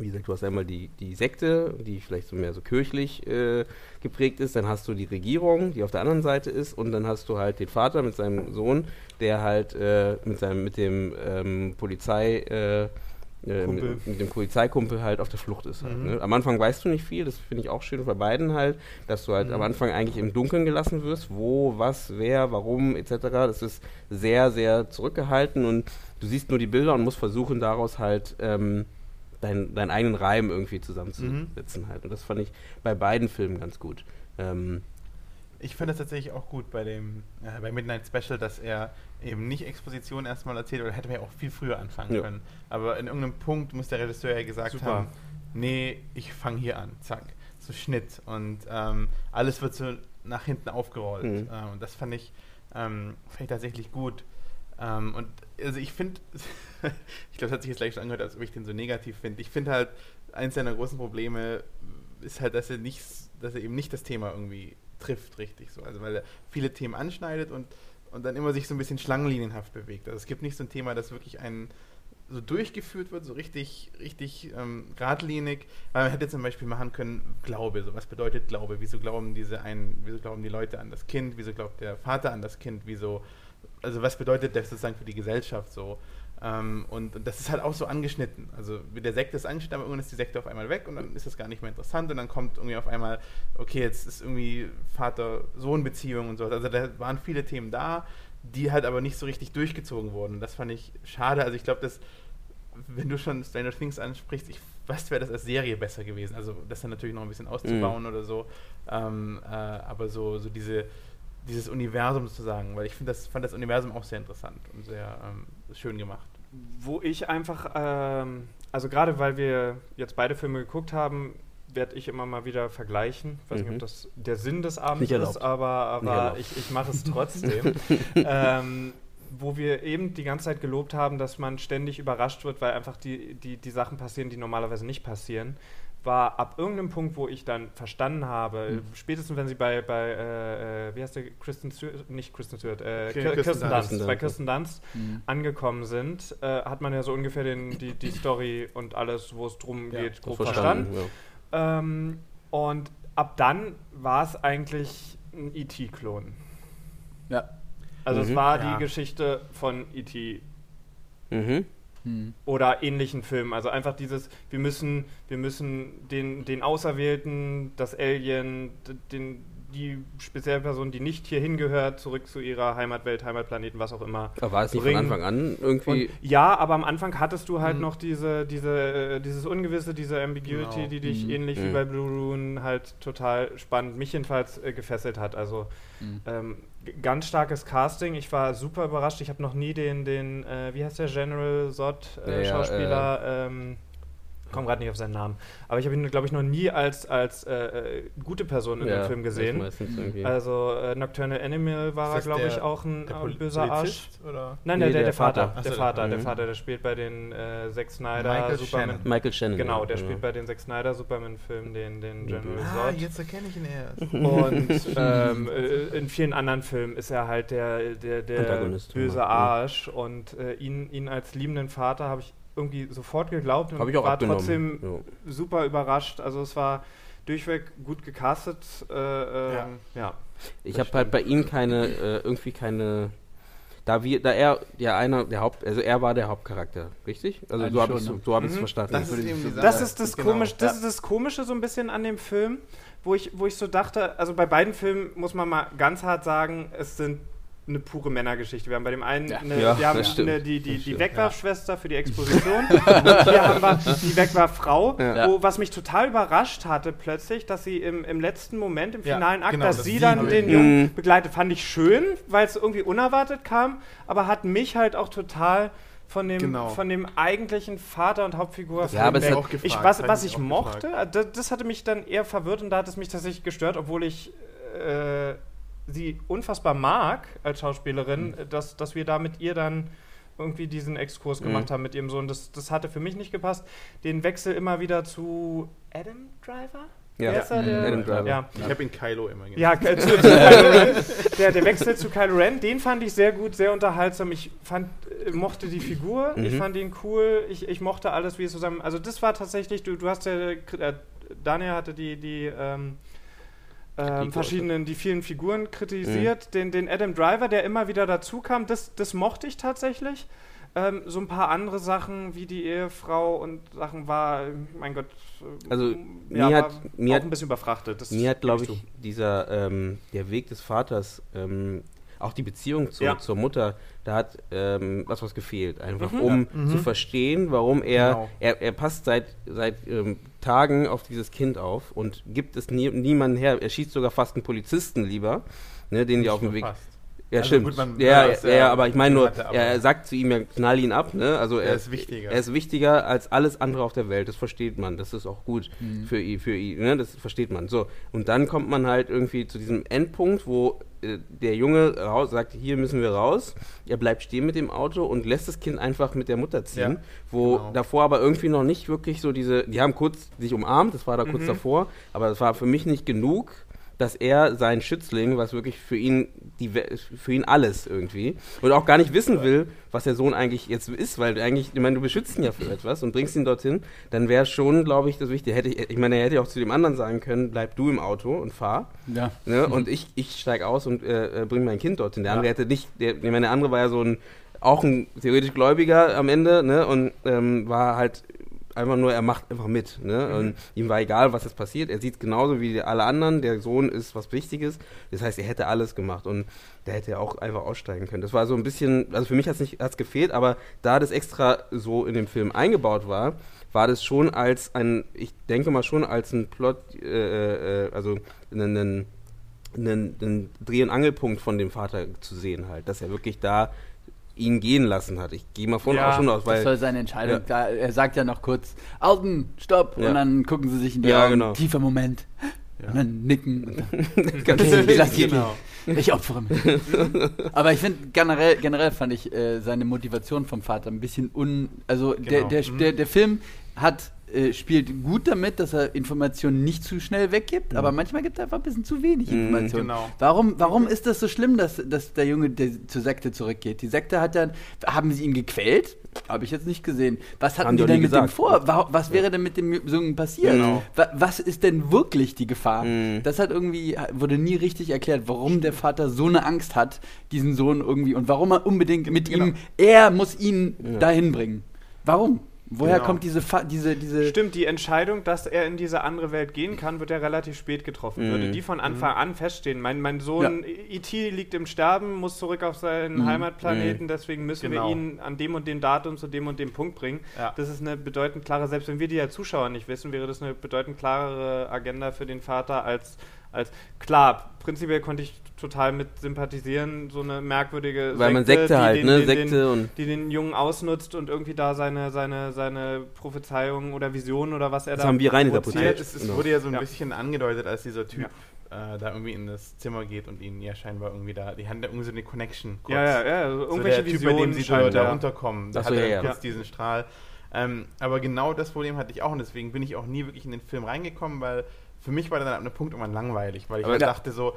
wie gesagt, du hast einmal die, die Sekte, die vielleicht so mehr so kirchlich äh, geprägt ist, dann hast du die Regierung, die auf der anderen Seite ist, und dann hast du halt den Vater mit seinem Sohn, der halt äh, mit seinem, mit dem ähm, Polizei, äh, äh mit, mit, dem Polizeikumpel halt auf der Flucht ist. Halt, mhm. ne? Am Anfang weißt du nicht viel, das finde ich auch schön bei beiden halt, dass du halt mhm. am Anfang eigentlich im Dunkeln gelassen wirst, wo, was, wer, warum, etc. Das ist sehr, sehr zurückgehalten und du siehst nur die Bilder und musst versuchen, daraus halt ähm, dein, deinen eigenen Reim irgendwie zusammenzusetzen mhm. halt. Und das fand ich bei beiden Filmen ganz gut. Ähm, ich finde es tatsächlich auch gut bei dem äh, bei Midnight Special, dass er eben nicht Exposition erstmal erzählt oder hätte man ja auch viel früher anfangen ja. können. Aber in irgendeinem Punkt muss der Regisseur ja gesagt Super. haben, nee, ich fange hier an, zack, so Schnitt und ähm, alles wird so nach hinten aufgerollt. Mhm. Äh, und das fand ich, ähm, fand ich tatsächlich gut. Ähm, und also ich finde, ich glaube, das hat sich jetzt gleich schon angehört, als ob ich den so negativ finde. Ich finde halt, eins seiner großen Probleme ist halt, dass er nicht, dass er eben nicht das Thema irgendwie trifft, richtig so. Also weil er viele Themen anschneidet und, und dann immer sich so ein bisschen schlangenlinienhaft bewegt. Also es gibt nicht so ein Thema, das wirklich einen so durchgeführt wird, so richtig, richtig ähm, geradlinig, weil man hätte zum Beispiel machen können, Glaube, so was bedeutet Glaube, wieso glauben diese einen, wieso glauben die Leute an das Kind, wieso glaubt der Vater an das Kind, wieso, also was bedeutet das sozusagen für die Gesellschaft so. Ähm, und, und, das ist halt auch so angeschnitten. Also der Sekte ist angeschnitten, aber irgendwann ist die Sekte auf einmal weg und dann ist das gar nicht mehr interessant und dann kommt irgendwie auf einmal, okay, jetzt ist irgendwie Vater-Sohn-Beziehung und so. Also da waren viele Themen da, die halt aber nicht so richtig durchgezogen wurden. Das fand ich schade. Also ich glaube, dass wenn du schon Stranger Things ansprichst, ich was wäre das als Serie besser gewesen. Also das dann natürlich noch ein bisschen auszubauen mhm. oder so. Ähm, äh, aber so, so diese, dieses Universum sozusagen, weil ich das, fand das Universum auch sehr interessant und sehr ähm, schön gemacht. Wo ich einfach, ähm, also gerade weil wir jetzt beide Filme geguckt haben, werde ich immer mal wieder vergleichen. Ich weiß mhm. nicht, ob mhm. das der Sinn des Abends ist, aber, aber ich, ich mache es trotzdem. ähm, wo wir eben die ganze Zeit gelobt haben, dass man ständig überrascht wird, weil einfach die, die, die Sachen passieren, die normalerweise nicht passieren, war ab irgendeinem Punkt, wo ich dann verstanden habe, mhm. spätestens wenn sie bei, bei äh, äh wie heißt der, Kristen Stewart, nicht Kristen Stewart, äh, Kirsten, Kirsten Dunst, Dunst, bei Kirsten Dunst mhm. angekommen sind, äh, hat man ja so ungefähr den, die, die Story und alles, wo es drum ja, geht, grob verstanden. verstanden. Ja. Ähm, und ab dann war es eigentlich ein E.T.-Klon. Ja. Also mhm. es war ja. die Geschichte von E.T. Mhm. Hm. Oder ähnlichen Filmen. Also einfach dieses, wir müssen, wir müssen den, den Auserwählten, das Alien, den, die spezielle Person, die nicht hier hingehört, zurück zu ihrer Heimatwelt, Heimatplaneten, was auch immer. Aber war es nicht von Anfang an irgendwie? Und, ja, aber am Anfang hattest du halt mhm. noch diese, diese, äh, dieses Ungewisse, diese Ambiguity, genau. die dich mhm. ähnlich mhm. wie bei Blue Rune halt total spannend, mich jedenfalls äh, gefesselt hat. Also mhm. ähm, ganz starkes Casting. Ich war super überrascht. Ich habe noch nie den, den äh, wie heißt der General Sod äh, ja, Schauspieler? Äh, ähm, komme gerade nicht auf seinen Namen. Aber ich habe ihn, glaube ich, noch nie als, als äh, äh gute Person in ja, dem Film gesehen. Also äh, Nocturnal Animal war er, glaube ich, auch ein äh, böser Polizist, Arsch. Oder? Nein, nee, der, der, der, Vater. Vater. Der Vater, der mhm. Vater, der spielt bei den äh, Zack Snyder Michael Superman. Shannon. Michael Shannon. Genau, der ja. spielt bei den Zack Snyder Superman-Filmen den, den General ah, Zod. jetzt erkenne ich ihn erst. Und ähm, äh, in vielen anderen Filmen ist er halt der, der, der böse Arsch. Und äh, ihn, ihn als liebenden Vater habe ich irgendwie sofort geglaubt und ich auch war abgenommen. trotzdem ja. super überrascht. Also es war durchweg gut gecastet. Äh, äh, ja. ja. Ich habe halt bei ihm keine, äh, irgendwie keine. Da, wir, da er ja einer der Haupt, also er war der Hauptcharakter, richtig? Also Eigentlich so habe ich es so mhm. verstanden. Das ist, das, ist das, genau. komisch, das ist das Komische so ein bisschen an dem Film, wo ich, wo ich so dachte, also bei beiden Filmen muss man mal ganz hart sagen, es sind eine pure Männergeschichte. Wir haben bei dem einen, ja. eine, ja, wir haben eine, die, die, die Wegwerfschwester für die Exposition und hier haben wir die Wegwerffrau, ja. wo, was mich total überrascht hatte plötzlich, dass sie im, im letzten Moment, im finalen Akt, genau, dass sie dann den Jungen mhm. begleitet. Fand ich schön, weil es irgendwie unerwartet kam, aber hat mich halt auch total von dem, genau. von dem eigentlichen Vater und Hauptfigur. ja, aber es hat gefragt, ich, was, was ich, ich mochte, das, das, hatte mich dann eher verwirrt und da hat es mich tatsächlich gestört, obwohl ich äh, sie unfassbar mag als Schauspielerin, mhm. dass, dass wir da mit ihr dann irgendwie diesen Exkurs mhm. gemacht haben mit ihrem Sohn. Das, das hatte für mich nicht gepasst. Den Wechsel immer wieder zu Adam Driver? Ja, ja. Der, Adam Driver. Ja. Ich habe ihn Kylo immer genannt. Ja, zu, zu Kylo Ren. Der, der Wechsel zu Kylo Ren, den fand ich sehr gut, sehr unterhaltsam. Ich fand, äh, mochte die Figur, mhm. ich fand ihn cool, ich, ich mochte alles, wie es zusammen. Also das war tatsächlich, du, du hast ja, äh, Daniel hatte die, die ähm, ähm, verschiedenen, die vielen Figuren kritisiert. Mhm. Den, den Adam Driver, der immer wieder dazu kam, das, das mochte ich tatsächlich. Ähm, so ein paar andere Sachen wie die Ehefrau und Sachen war, mein Gott, also ja, mir hat mir auch ein bisschen überfrachtet. Das mir hat, glaube ich, dieser ähm, der Weg des Vaters, ähm, auch die Beziehung zu, ja. zur Mutter, da hat ähm, was was gefehlt, einfach mhm. um ja. zu mhm. verstehen, warum er, genau. er er passt seit seit ähm, Tagen auf dieses Kind auf und gibt es nie, niemanden her. Er schießt sogar fast einen Polizisten lieber, ne, den die auf dem Weg. Fast. Ja, also stimmt. Man, ja, ja, ja, aber ich meine nur, er sagt zu ihm ja, knall ihn ab, ne? Also er, er, ist wichtiger. Er ist wichtiger als alles andere auf der Welt. Das versteht man. Das ist auch gut mhm. für ihn, für ihn, ne? Das versteht man. So. Und dann kommt man halt irgendwie zu diesem Endpunkt, wo äh, der Junge raus, sagt, hier müssen wir raus. Er bleibt stehen mit dem Auto und lässt das Kind einfach mit der Mutter ziehen. Wo genau. davor aber irgendwie noch nicht wirklich so diese, die haben kurz sich umarmt, das war da kurz mhm. davor, aber das war für mich nicht genug dass er sein Schützling, was wirklich für ihn die, für ihn alles irgendwie und auch gar nicht wissen will, was der Sohn eigentlich jetzt ist, weil eigentlich, ich meine, du beschützt ihn ja für etwas und bringst ihn dorthin, dann wäre schon, glaube ich, das Wichtige. Hätte ich, ich meine, er hätte auch zu dem anderen sagen können, bleib du im Auto und fahr. Ja. Ne? Und ich, ich steige aus und äh, bringe mein Kind dorthin. Der andere hätte nicht, der, ich meine, der andere war ja so ein, auch ein theoretisch Gläubiger am Ende, ne? Und ähm, war halt einfach nur, er macht einfach mit. Ne? Mhm. Und ihm war egal, was jetzt passiert. Er sieht es genauso wie alle anderen. Der Sohn ist was Wichtiges. Das heißt, er hätte alles gemacht. Und der hätte ja auch einfach aussteigen können. Das war so ein bisschen, also für mich hat es gefehlt, aber da das extra so in dem Film eingebaut war, war das schon als ein, ich denke mal schon als ein Plot, äh, äh, also einen, einen, einen Dreh- und Angelpunkt von dem Vater zu sehen halt, dass er wirklich da ihn gehen lassen hat. Ich gehe mal von ja, auch schon aus, weil. Das soll seine Entscheidung. Ja. Da, er sagt ja noch kurz, Alten, stopp! Ja. Und dann gucken sie sich in die ja, Augen. Genau. Tiefer Moment. Und dann nicken. Und dann, okay, ich lasse genau. Ich opfere mich. Aber ich finde, generell, generell fand ich äh, seine Motivation vom Vater ein bisschen un. Also genau. der, der, mhm. der, der Film hat äh, spielt gut damit, dass er Informationen nicht zu schnell weggibt, mhm. aber manchmal gibt er einfach ein bisschen zu wenig mhm, Informationen. Genau. Warum, warum ist das so schlimm, dass, dass der Junge der, zur Sekte zurückgeht? Die Sekte hat dann, haben sie ihn gequält? Habe ich jetzt nicht gesehen. Was hatten Haben die denn mit gesagt. dem vor? Was wäre denn mit dem Jungen passiert? Genau. Was ist denn wirklich die Gefahr? Mhm. Das hat irgendwie, wurde nie richtig erklärt, warum der Vater so eine Angst hat, diesen Sohn irgendwie, und warum er unbedingt mit genau. ihm, er muss ihn ja. dahin bringen. Warum? Woher genau. kommt diese, Fa diese, diese. Stimmt, die Entscheidung, dass er in diese andere Welt gehen kann, wird ja relativ spät getroffen. Mhm. Würde die von Anfang mhm. an feststehen. Mein, mein Sohn ja. E.T. liegt im Sterben, muss zurück auf seinen mhm. Heimatplaneten, mhm. deswegen müssen genau. wir ihn an dem und dem Datum zu dem und dem Punkt bringen. Ja. Das ist eine bedeutend klare, selbst wenn wir die ja Zuschauer nicht wissen, wäre das eine bedeutend klarere Agenda für den Vater als als klar, prinzipiell konnte ich total mit sympathisieren, so eine merkwürdige Weil Sekte, man Sekte halt, den, ne? Den, Sekte den, und die den Jungen ausnutzt und irgendwie da seine, seine, seine Prophezeiung oder Vision oder was er das da haben wir rein interpretiert. Es, es genau. wurde ja so ein ja. bisschen angedeutet, als dieser Typ ja. äh, da irgendwie in das Zimmer geht und ihn ja scheinbar irgendwie da, die haben da irgendwie so eine Connection. Kurz. Ja, ja, ja, also irgendwelche so der Visionen, typ, bei dem sie da, da unterkommen. Da hat er ja, kurz diesen Strahl. Ähm, aber genau das Problem hatte ich auch und deswegen bin ich auch nie wirklich in den Film reingekommen, weil für mich war dann ab einem Punkt irgendwann langweilig, weil ich halt dachte so,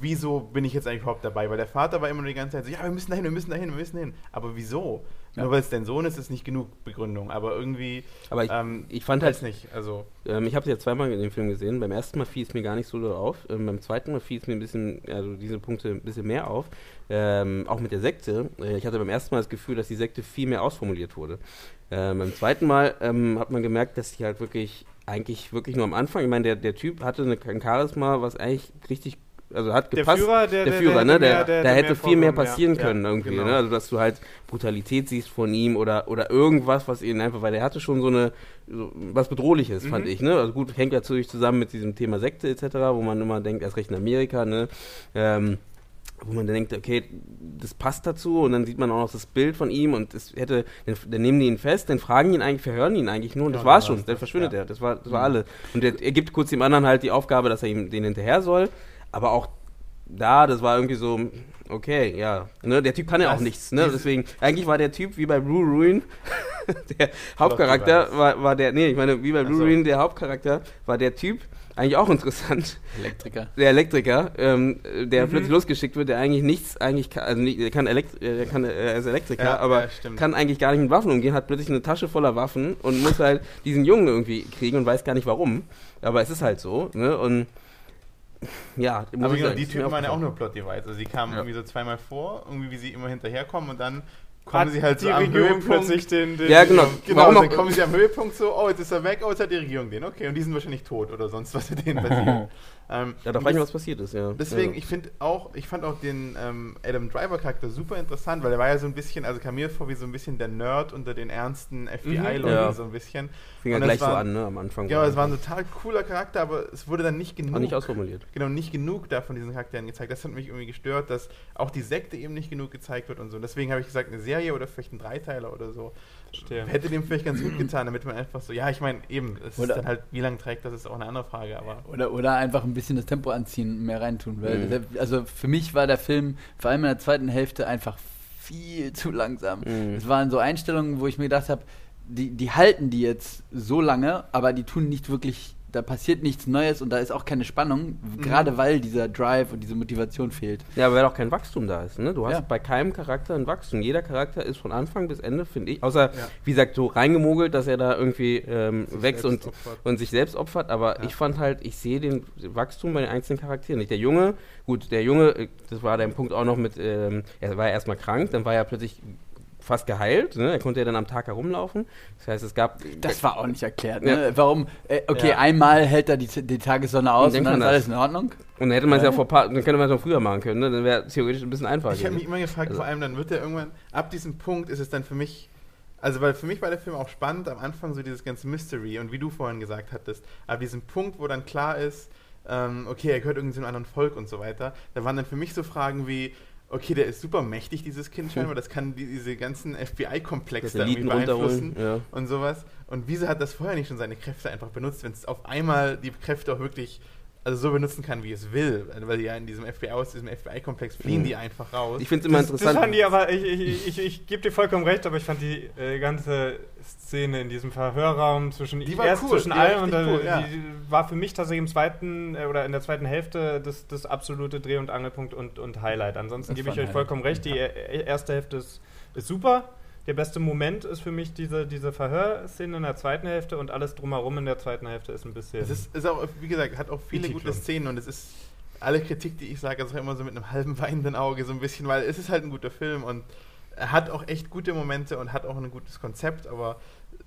wieso bin ich jetzt eigentlich überhaupt dabei? Weil der Vater war immer nur die ganze Zeit so, ja, wir müssen dahin, wir müssen dahin, wir müssen dahin. Aber wieso? Ja. Nur weil es dein Sohn ist, ist nicht genug Begründung. Aber irgendwie, aber ich, ähm, ich fand halt nicht. Also ähm, ich habe es ja zweimal in dem Film gesehen. Beim ersten Mal fiel es mir gar nicht so auf. Ähm, beim zweiten Mal fiel es mir ein bisschen, also diese Punkte ein bisschen mehr auf. Ähm, auch mit der Sekte. Äh, ich hatte beim ersten Mal das Gefühl, dass die Sekte viel mehr ausformuliert wurde. Ähm, beim zweiten Mal ähm, hat man gemerkt, dass sie halt wirklich eigentlich wirklich nur am Anfang. Ich meine, der, der Typ hatte eine, ein Charisma, was eigentlich richtig also hat gepasst. Der Führer, der, der Führer, der, ne? Der, da hätte viel mehr passieren ja. können ja, irgendwie, genau. ne? Also dass du halt Brutalität siehst von ihm oder oder irgendwas, was ihn einfach, weil der hatte schon so eine so was bedrohliches, mhm. fand ich, ne? Also gut, hängt natürlich zusammen mit diesem Thema Sekte etc., wo man immer denkt, erst recht in Amerika, ne? Ähm, wo man dann denkt, okay, das passt dazu und dann sieht man auch noch das Bild von ihm und es hätte, dann, dann, nehmen die ihn fest, dann fragen ihn eigentlich, verhören ihn eigentlich nur und das ja, war's schon, dann verschwindet ja. er, das war, das war mhm. alle. Und er, er, gibt kurz dem anderen halt die Aufgabe, dass er ihm den hinterher soll, aber auch da, das war irgendwie so, okay, ja, ne, der Typ kann ja auch nichts, ne, deswegen, eigentlich war der Typ wie bei Blue Ruin, der Hauptcharakter war, war der, nee, ich meine, wie bei Blue Ruin, der Hauptcharakter war der Typ, eigentlich auch interessant. Elektriker. Der Elektriker, ähm, der mhm. plötzlich losgeschickt wird, der eigentlich nichts, eigentlich kann, also nicht, der kann, Elekt äh, der kann er ist Elektriker, ja, aber ja, kann eigentlich gar nicht mit Waffen umgehen, hat plötzlich eine Tasche voller Waffen und muss halt diesen Jungen irgendwie kriegen und weiß gar nicht warum. Aber es ist halt so, ne? Und ja, aber genau, die Typen waren ja auch nur Plot-Device. Also sie kamen ja. irgendwie so zweimal vor, irgendwie wie sie immer hinterherkommen und dann kommen sie halt die so am Regierung Höhepunkt. plötzlich den, den Ja, genau. genau Warum dann kommen sie am Höhepunkt so, oh, jetzt ist er weg, oh, jetzt hat die Regierung den. Okay, und die sind wahrscheinlich tot oder sonst was mit denen passiert. ähm, ja, da weiß ich, was passiert ist, ja. Deswegen, ja. ich finde auch, ich fand auch den ähm, Adam Driver-Charakter super interessant, weil er war ja so ein bisschen, also kam mir vor wie so ein bisschen der Nerd unter den ernsten FBI-Leuten, mhm. ja. so ein bisschen. Fing ja gleich war, so an, ne, am Anfang. Ja, es war ein total cooler Charakter, aber es wurde dann nicht genug. War nicht ausformuliert. Genau, nicht genug da von diesen Charakteren gezeigt. Das hat mich irgendwie gestört, dass auch die Sekte eben nicht genug gezeigt wird und so. Deswegen habe ich gesagt, eine Serie oder vielleicht ein Dreiteiler oder so. Stimmt. Hätte dem vielleicht ganz gut getan, damit man einfach so, ja, ich meine, eben, es oder ist dann halt, wie lange trägt, das ist auch eine andere Frage, aber. Oder, oder einfach ein bisschen das Tempo anziehen, mehr reintun. Weil mhm. der, also für mich war der Film vor allem in der zweiten Hälfte einfach viel zu langsam. Mhm. Es waren so Einstellungen, wo ich mir gedacht habe, die, die halten die jetzt so lange, aber die tun nicht wirklich da passiert nichts Neues und da ist auch keine Spannung, mhm. gerade weil dieser Drive und diese Motivation fehlt. Ja, weil auch kein Wachstum da ist. Ne? Du hast ja. bei keinem Charakter ein Wachstum. Jeder Charakter ist von Anfang bis Ende, finde ich, außer, ja. wie gesagt, so reingemogelt, dass er da irgendwie ähm, wächst und, und sich selbst opfert. Aber ja. ich fand halt, ich sehe den Wachstum bei den einzelnen Charakteren nicht. Der Junge, gut, der Junge, äh, das war der Punkt auch noch mit, ähm, er war ja erstmal krank, dann war er plötzlich fast geheilt. Ne? Er konnte ja dann am Tag herumlaufen. Das heißt, es gab. Das war auch nicht erklärt. Ne? Ja. Warum? Äh, okay, ja. einmal hält er die, die Tagessonne aus und, und dann ist alles in Ordnung. Und dann hätte man es ja. vor paar, dann könnte man es auch früher machen können. Ne? Dann wäre es theoretisch ein bisschen einfacher. Ich habe mich immer gefragt, also. vor allem dann wird er irgendwann ab diesem Punkt ist es dann für mich also, weil für mich war der Film auch spannend, am Anfang so dieses ganze Mystery und wie du vorhin gesagt hattest, ab diesem Punkt, wo dann klar ist, ähm, okay, er gehört irgendwie zu einem anderen Volk und so weiter, da waren dann für mich so Fragen wie, okay, der ist super mächtig, dieses Kind scheinbar, das kann die, diese ganzen FBI-Komplexe irgendwie beeinflussen ja. und sowas. Und wieso hat das vorher nicht schon seine Kräfte einfach benutzt, wenn es auf einmal die Kräfte auch wirklich also so benutzen kann, wie es will. Weil die ja in diesem FBI aus diesem FBI-Komplex fliehen mhm. die einfach raus. Ich finde es immer das, interessant. Das fand die aber, ich, ich, ich, ich gebe dir vollkommen recht, aber ich fand die äh, ganze Szene in diesem Verhörraum zwischen die war erst cool, zwischen allen und cool, ja. die war für mich tatsächlich im zweiten äh, oder in der zweiten Hälfte das, das absolute Dreh- und Angelpunkt und, und Highlight. Ansonsten gebe ich euch vollkommen recht, die ja. Äh, erste Hälfte ist, ist super der beste Moment ist für mich diese, diese Verhörszene in der zweiten Hälfte und alles drumherum in der zweiten Hälfte ist ein bisschen. Es ist, ist auch, wie gesagt, hat auch viele gute Szenen und es ist alle Kritik, die ich sage, ist auch immer so mit einem halben weinenden Auge so ein bisschen, weil es ist halt ein guter Film und er hat auch echt gute Momente und hat auch ein gutes Konzept, aber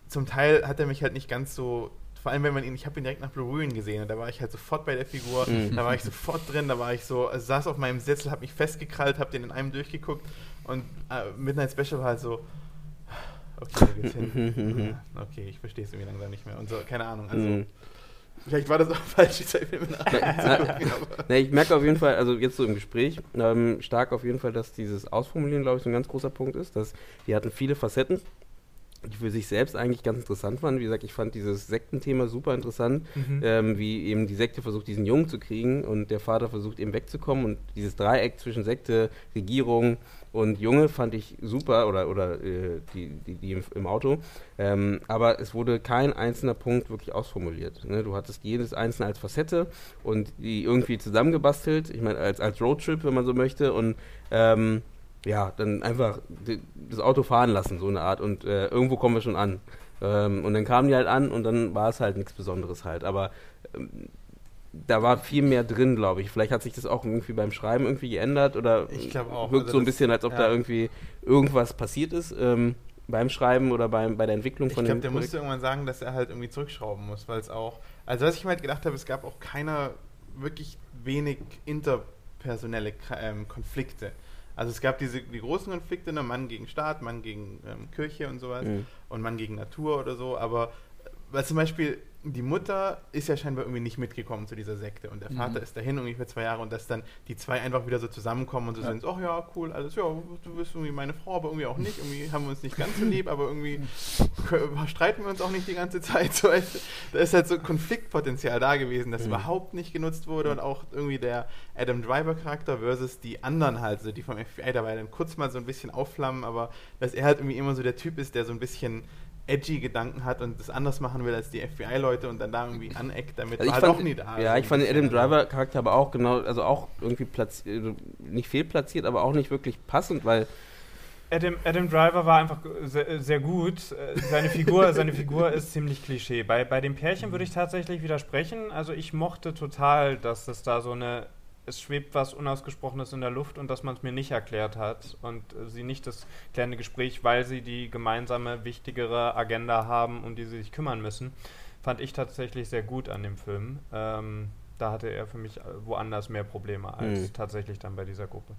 zum Teil hat er mich halt nicht ganz so vor allem wenn man ihn, ich habe ihn direkt nach Blue Ruin gesehen und da war ich halt sofort bei der Figur, mhm. da war ich sofort drin, da war ich so, also saß auf meinem Sitzel, habe mich festgekrallt, habe den in einem durchgeguckt und äh, Midnight Special war halt so, Okay, hin. okay, ich verstehe es irgendwie langsam nicht mehr. Und so, keine Ahnung. Also, mhm. vielleicht war das auch falsch, die zwei Filme na, Ich merke auf jeden Fall, also jetzt so im Gespräch, ähm, stark auf jeden Fall, dass dieses Ausformulieren, glaube ich, so ein ganz großer Punkt ist. Dass die hatten viele Facetten die für sich selbst eigentlich ganz interessant waren. Wie gesagt, ich fand dieses Sektenthema super interessant, mhm. ähm, wie eben die Sekte versucht, diesen Jungen zu kriegen und der Vater versucht eben wegzukommen und dieses Dreieck zwischen Sekte, Regierung und Junge fand ich super oder, oder äh, die, die, die im, im Auto. Ähm, aber es wurde kein einzelner Punkt wirklich ausformuliert. Ne? Du hattest jedes einzelne als Facette und die irgendwie zusammengebastelt. Ich meine, als, als Roadtrip, wenn man so möchte. Und ähm, ja, dann einfach das Auto fahren lassen, so eine Art. Und äh, irgendwo kommen wir schon an. Ähm, und dann kamen die halt an und dann war es halt nichts Besonderes halt. Aber ähm, da war viel mehr drin, glaube ich. Vielleicht hat sich das auch irgendwie beim Schreiben irgendwie geändert oder ich auch. wirkt also so ein bisschen, als ob ja. da irgendwie irgendwas passiert ist. Ähm, beim Schreiben oder beim, bei der Entwicklung von ich glaub, dem Ich glaube, der musste irgendwann sagen, dass er halt irgendwie zurückschrauben muss, weil es auch. Also, was ich mir halt gedacht habe, es gab auch keiner wirklich wenig interpersonelle ähm, Konflikte. Also es gab diese die großen Konflikte, ne, Mann gegen Staat, Mann gegen ähm, Kirche und sowas mhm. und Mann gegen Natur oder so, aber weil zum Beispiel die Mutter ist ja scheinbar irgendwie nicht mitgekommen zu dieser Sekte und der Vater mhm. ist dahin irgendwie für zwei Jahre und dass dann die zwei einfach wieder so zusammenkommen und so ja. sind, ach ja, cool, alles, ja, du bist irgendwie meine Frau, aber irgendwie auch nicht, irgendwie haben wir uns nicht ganz so lieb, aber irgendwie streiten wir uns auch nicht die ganze Zeit. So, da ist halt so Konfliktpotenzial da gewesen, das mhm. überhaupt nicht genutzt wurde und auch irgendwie der Adam Driver Charakter versus die anderen halt, so die vom FBI dabei dann kurz mal so ein bisschen aufflammen, aber dass er halt irgendwie immer so der Typ ist, der so ein bisschen edgy Gedanken hat und das anders machen will als die FBI-Leute und dann da irgendwie aneckt, damit also war fand, doch nie da. Ja, ich fand den Adam Driver-Charakter aber auch genau, also auch irgendwie platziert, also nicht fehlplatziert, aber auch nicht wirklich passend, weil Adam, Adam Driver war einfach sehr, sehr, gut. Seine Figur, seine Figur ist ziemlich Klischee. Bei, bei dem Pärchen würde ich tatsächlich widersprechen. Also ich mochte total, dass es da so eine es schwebt was Unausgesprochenes in der Luft und dass man es mir nicht erklärt hat und äh, sie nicht das klärende Gespräch, weil sie die gemeinsame, wichtigere Agenda haben, um die sie sich kümmern müssen, fand ich tatsächlich sehr gut an dem Film. Ähm, da hatte er für mich äh, woanders mehr Probleme als mhm. tatsächlich dann bei dieser Gruppe.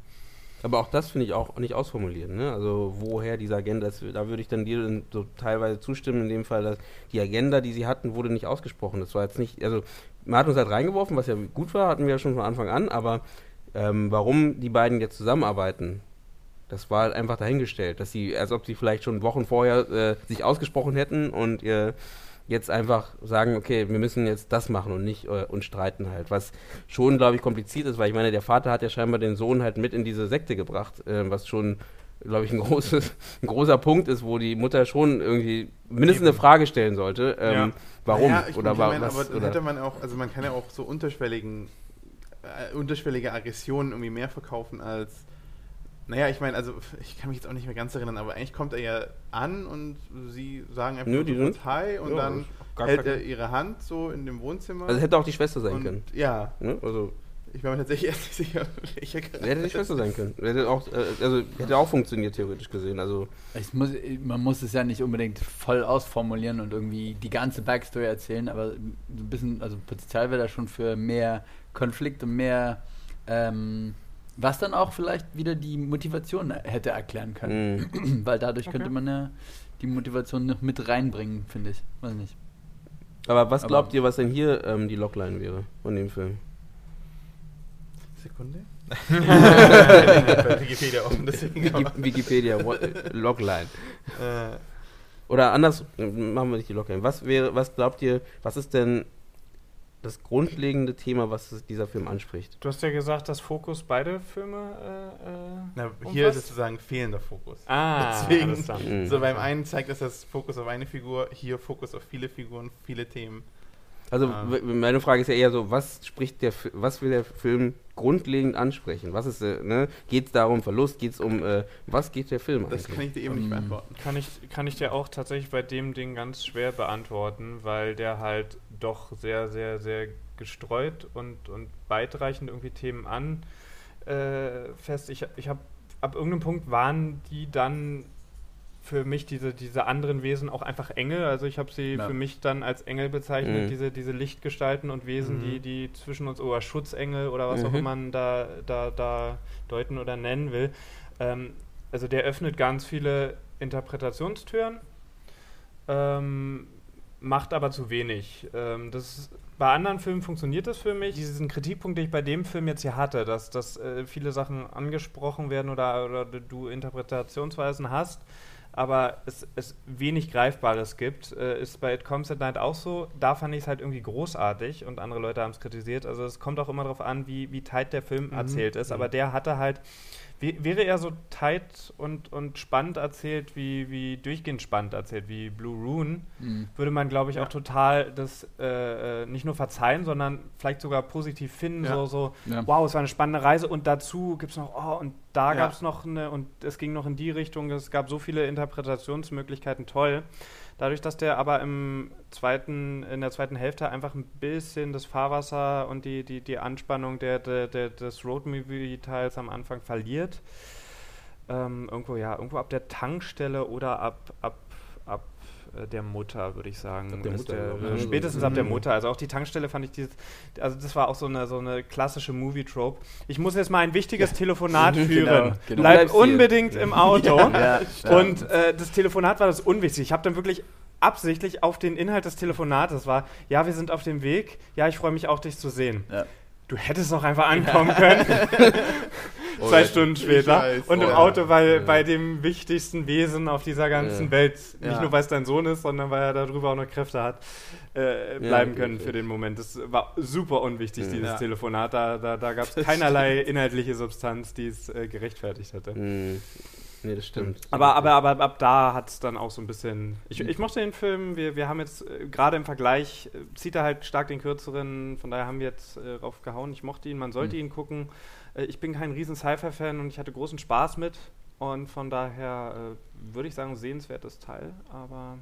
Aber auch das finde ich auch nicht ausformuliert. Ne? Also woher diese Agenda ist, da würde ich dann dir so teilweise zustimmen, in dem Fall, dass die Agenda, die sie hatten, wurde nicht ausgesprochen. Das war jetzt nicht, also man hat uns halt reingeworfen, was ja gut war, hatten wir ja schon von Anfang an, aber ähm, warum die beiden jetzt zusammenarbeiten, das war halt einfach dahingestellt, dass sie, als ob sie vielleicht schon Wochen vorher äh, sich ausgesprochen hätten und äh, jetzt einfach sagen, okay, wir müssen jetzt das machen und nicht äh, und streiten halt, was schon, glaube ich, kompliziert ist, weil ich meine, der Vater hat ja scheinbar den Sohn halt mit in diese Sekte gebracht, äh, was schon glaube ich, ein, großes, ein großer Punkt ist, wo die Mutter schon irgendwie mindestens eine Frage stellen sollte. Ähm, ja. Warum? Ja, oder mein, was, aber oder? hätte man auch, also man kann ja auch so unterschwelligen, äh, unterschwellige Aggressionen irgendwie mehr verkaufen als naja, ich meine, also ich kann mich jetzt auch nicht mehr ganz erinnern, aber eigentlich kommt er ja an und sie sagen einfach Nö, die so Hi und ja, dann hält er ihre Hand so in dem Wohnzimmer. Also hätte auch die Schwester sein und, können. Ja. Ne? Also ich war mir tatsächlich erst nicht sicher, welche Hätte die Schwester sein können. Hätte auch, äh, also hätte auch funktioniert, theoretisch gesehen. Also muss, man muss es ja nicht unbedingt voll ausformulieren und irgendwie die ganze Backstory erzählen, aber ein bisschen, also Potenzial wäre da schon für mehr Konflikt und mehr ähm, was dann auch vielleicht wieder die Motivation hätte erklären können. Mhm. Weil dadurch okay. könnte man ja die Motivation noch mit reinbringen, finde ich. Weiß nicht. Aber was glaubt Aber ihr, was denn hier ähm, die Logline wäre von dem Film? Sekunde. Wikipedia offen, deswegen. Wikipedia, Logline. Äh. Oder anders, machen wir nicht die Logline. Was wäre, was glaubt ihr, was ist denn das grundlegende Thema, was dieser Film anspricht. Du hast ja gesagt, dass Fokus beide Filme. Äh, äh Na, hier ist es sozusagen fehlender Fokus. Ah, deswegen. Mhm. So beim einen zeigt es das Fokus auf eine Figur, hier Fokus auf viele Figuren, viele Themen. Also ähm. meine Frage ist ja eher so, was spricht der, was will der Film grundlegend ansprechen? Was ist, äh, ne? Geht es darum Verlust? Geht es um, äh, was geht der Film Das kann ich dir eben nicht beantworten. Kann ich, kann ich dir auch tatsächlich bei dem Ding ganz schwer beantworten, weil der halt doch sehr, sehr, sehr gestreut und, und weitreichend irgendwie Themen anfasst. Äh, ich ich habe ab irgendeinem Punkt waren die dann für mich diese, diese anderen Wesen auch einfach Engel. Also ich habe sie ja. für mich dann als Engel bezeichnet, mhm. diese, diese Lichtgestalten und Wesen, mhm. die, die zwischen uns, oder Schutzengel oder was mhm. auch immer man da, da, da deuten oder nennen will. Ähm, also der öffnet ganz viele Interpretationstüren, ähm, macht aber zu wenig. Ähm, das bei anderen Filmen funktioniert das für mich. Diesen Kritikpunkt, den ich bei dem Film jetzt hier hatte, dass, dass äh, viele Sachen angesprochen werden oder, oder du Interpretationsweisen hast, aber es, es wenig Greifbares gibt. Äh, ist bei It Comes at Night auch so. Da fand ich es halt irgendwie großartig und andere Leute haben es kritisiert. Also es kommt auch immer darauf an, wie, wie tight der Film mhm. erzählt ist. Aber der hatte halt wäre er so tight und, und spannend erzählt, wie, wie durchgehend spannend erzählt, wie Blue Rune, mhm. würde man, glaube ich, ja. auch total das äh, äh, nicht nur verzeihen, sondern vielleicht sogar positiv finden. Ja. So, so ja. wow, es war eine spannende Reise und dazu gibt es noch, oh, und da gab es noch eine, und es ging noch in die Richtung, es gab so viele Interpretationsmöglichkeiten, toll. Dadurch, dass der aber im zweiten, in der zweiten Hälfte einfach ein bisschen das Fahrwasser und die, die, die Anspannung der, der, der des Roadmovie-Teils am Anfang verliert, ähm, irgendwo, ja, irgendwo ab der Tankstelle oder ab, ab, der Mutter, würde ich sagen. Ab der Mutter, der, äh, spätestens ab der mhm. Mutter. Also auch die Tankstelle fand ich dieses, also das war auch so eine, so eine klassische Movie-Trope. Ich muss jetzt mal ein wichtiges Telefonat genau, führen. Genau. Bleib unbedingt im Auto. ja, und äh, das Telefonat war das unwichtig. Ich habe dann wirklich absichtlich auf den Inhalt des Telefonates war, ja, wir sind auf dem Weg, ja, ich freue mich auch, dich zu sehen. Ja. Du hättest noch einfach ankommen können. Zwei Stunden später. Weiß, und im Auto, weil ja. bei dem wichtigsten Wesen auf dieser ganzen ja. Welt, nicht ja. nur weil es dein Sohn ist, sondern weil er darüber auch noch Kräfte hat, äh, bleiben können für den Moment. Das war super unwichtig, dieses Telefonat. Da, da, da gab es keinerlei inhaltliche Substanz, die es äh, gerechtfertigt hätte. Mhm. Nee, das stimmt. Aber, aber, aber ab da hat es dann auch so ein bisschen. Ich, ich mochte den Film, wir, wir haben jetzt äh, gerade im Vergleich, äh, zieht er halt stark den kürzeren, von daher haben wir jetzt äh, drauf gehauen. Ich mochte ihn, man sollte mhm. ihn gucken. Äh, ich bin kein riesen Sci-Fi-Fan und ich hatte großen Spaß mit. Und von daher äh, würde ich sagen, sehenswertes Teil. Aber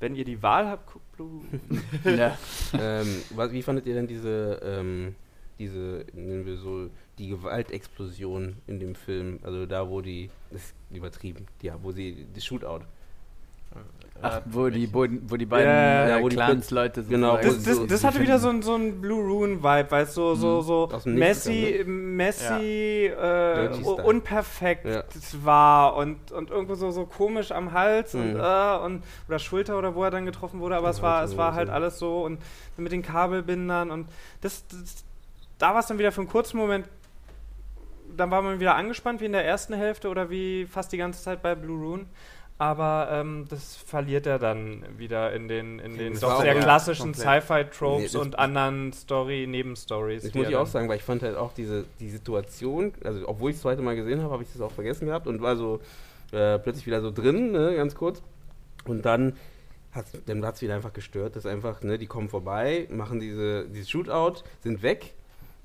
wenn ihr die Wahl habt, guckt Blue. ähm, was, wie fandet ihr denn diese, ähm, diese, nennen wir so, die Gewaltexplosion in dem Film, also da, wo die, das ist übertrieben, ja, wo sie, das Shootout. Ach, wo die, wo, wo die beiden ja, äh, Clans-Leute sind. Genau. Das, das, so, das hatte wieder so ein, so ein Blue Rune-Vibe, weil es so, so, so Messi, ne? Messi ja. äh, unperfekt ja. war und, und irgendwo so, so komisch am Hals mhm. und, äh, und oder Schulter oder wo er dann getroffen wurde, aber es war, es war halt alles so und mit den Kabelbindern und das, das da war es dann wieder für einen kurzen Moment dann war man wieder angespannt wie in der ersten Hälfte oder wie fast die ganze Zeit bei Blue Rune. aber ähm, das verliert er dann wieder in den, in den Das doch sehr klassischen. Sci-Fi-Tropes Nee, und anderen Story-Nebenstories. Das muss ich auch sagen, weil ich fand halt auch diese die Situation, also obwohl ich es das zweite Mal gesehen habe, habe ich das auch vergessen gehabt und war so äh, plötzlich wieder so drin, ne, ganz kurz. Und dann hat dann hat es wieder einfach gestört, dass einfach, ne, die kommen vorbei, machen diese, dieses Shootout, sind weg.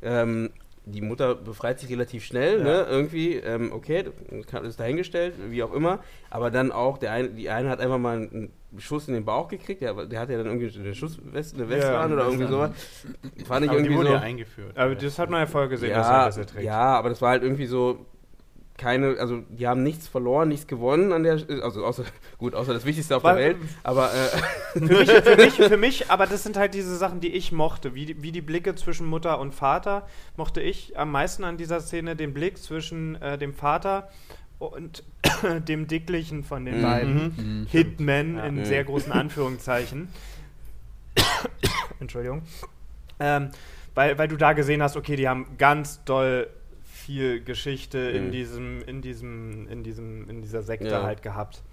Ähm, die Mutter befreit sich relativ schnell, Ja. ne, irgendwie, ähm, okay, ist dahingestellt, wie auch immer. Aber dann auch, der eine, die eine hat einfach mal einen Schuss in den Bauch gekriegt, der, der hat ja dann irgendwie eine Schussweste eine Weste Ja, an oder irgendwie sowas. an. Fand ich Aber die irgendwie wurde so. ja eingeführt. Aber das hat man ja vorher gesehen, dass er Ja, das er trägt. ja, aber das war halt irgendwie so keine, also die haben nichts verloren, nichts gewonnen an der, also außer, gut, außer das Wichtigste auf Weil- der Welt, aber äh, für, mich, für, mich, für mich, aber das sind halt diese Sachen, die ich mochte. Wie, die- wie die Blicke zwischen Mutter und Vater mochte ich am meisten an dieser Szene den Blick zwischen äh, dem Vater und dem Dicklichen von den Mhm. beiden. Mhm. Hitman Ja. in Mhm. sehr großen Anführungszeichen. Entschuldigung. Ähm, weil, weil du da gesehen hast, okay, die haben ganz doll viel Geschichte in Mhm. diesem, in diesem, in diesem, in dieser Sekte Ja. halt gehabt.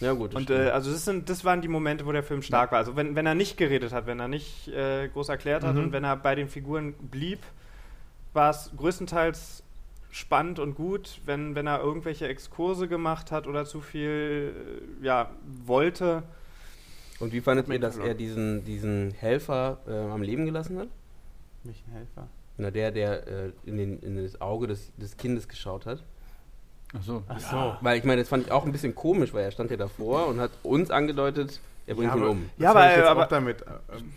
ja gut. Und äh, also das sind, das waren die Momente, wo der Film stark war. Also wenn, wenn er nicht geredet hat, wenn er nicht äh, groß erklärt hat Mhm. und wenn er bei den Figuren blieb, war es größtenteils spannend und gut. Wenn, wenn er irgendwelche Exkurse gemacht hat oder zu viel äh, ja, wollte, Und wie fandet ihr, dass er diesen, diesen Helfer äh, am Leben gelassen hat? Welchen Helfer? Na, der, der äh, in, den, in das Auge des, des Kindes geschaut hat. Ach so. Ach so. Weil ich meine, das fand ich auch ein bisschen komisch, weil er stand ja davor und hat uns angedeutet, er bringt Ja, ihn aber- um. Das Ja, hab aber- ich jetzt aber- auch damit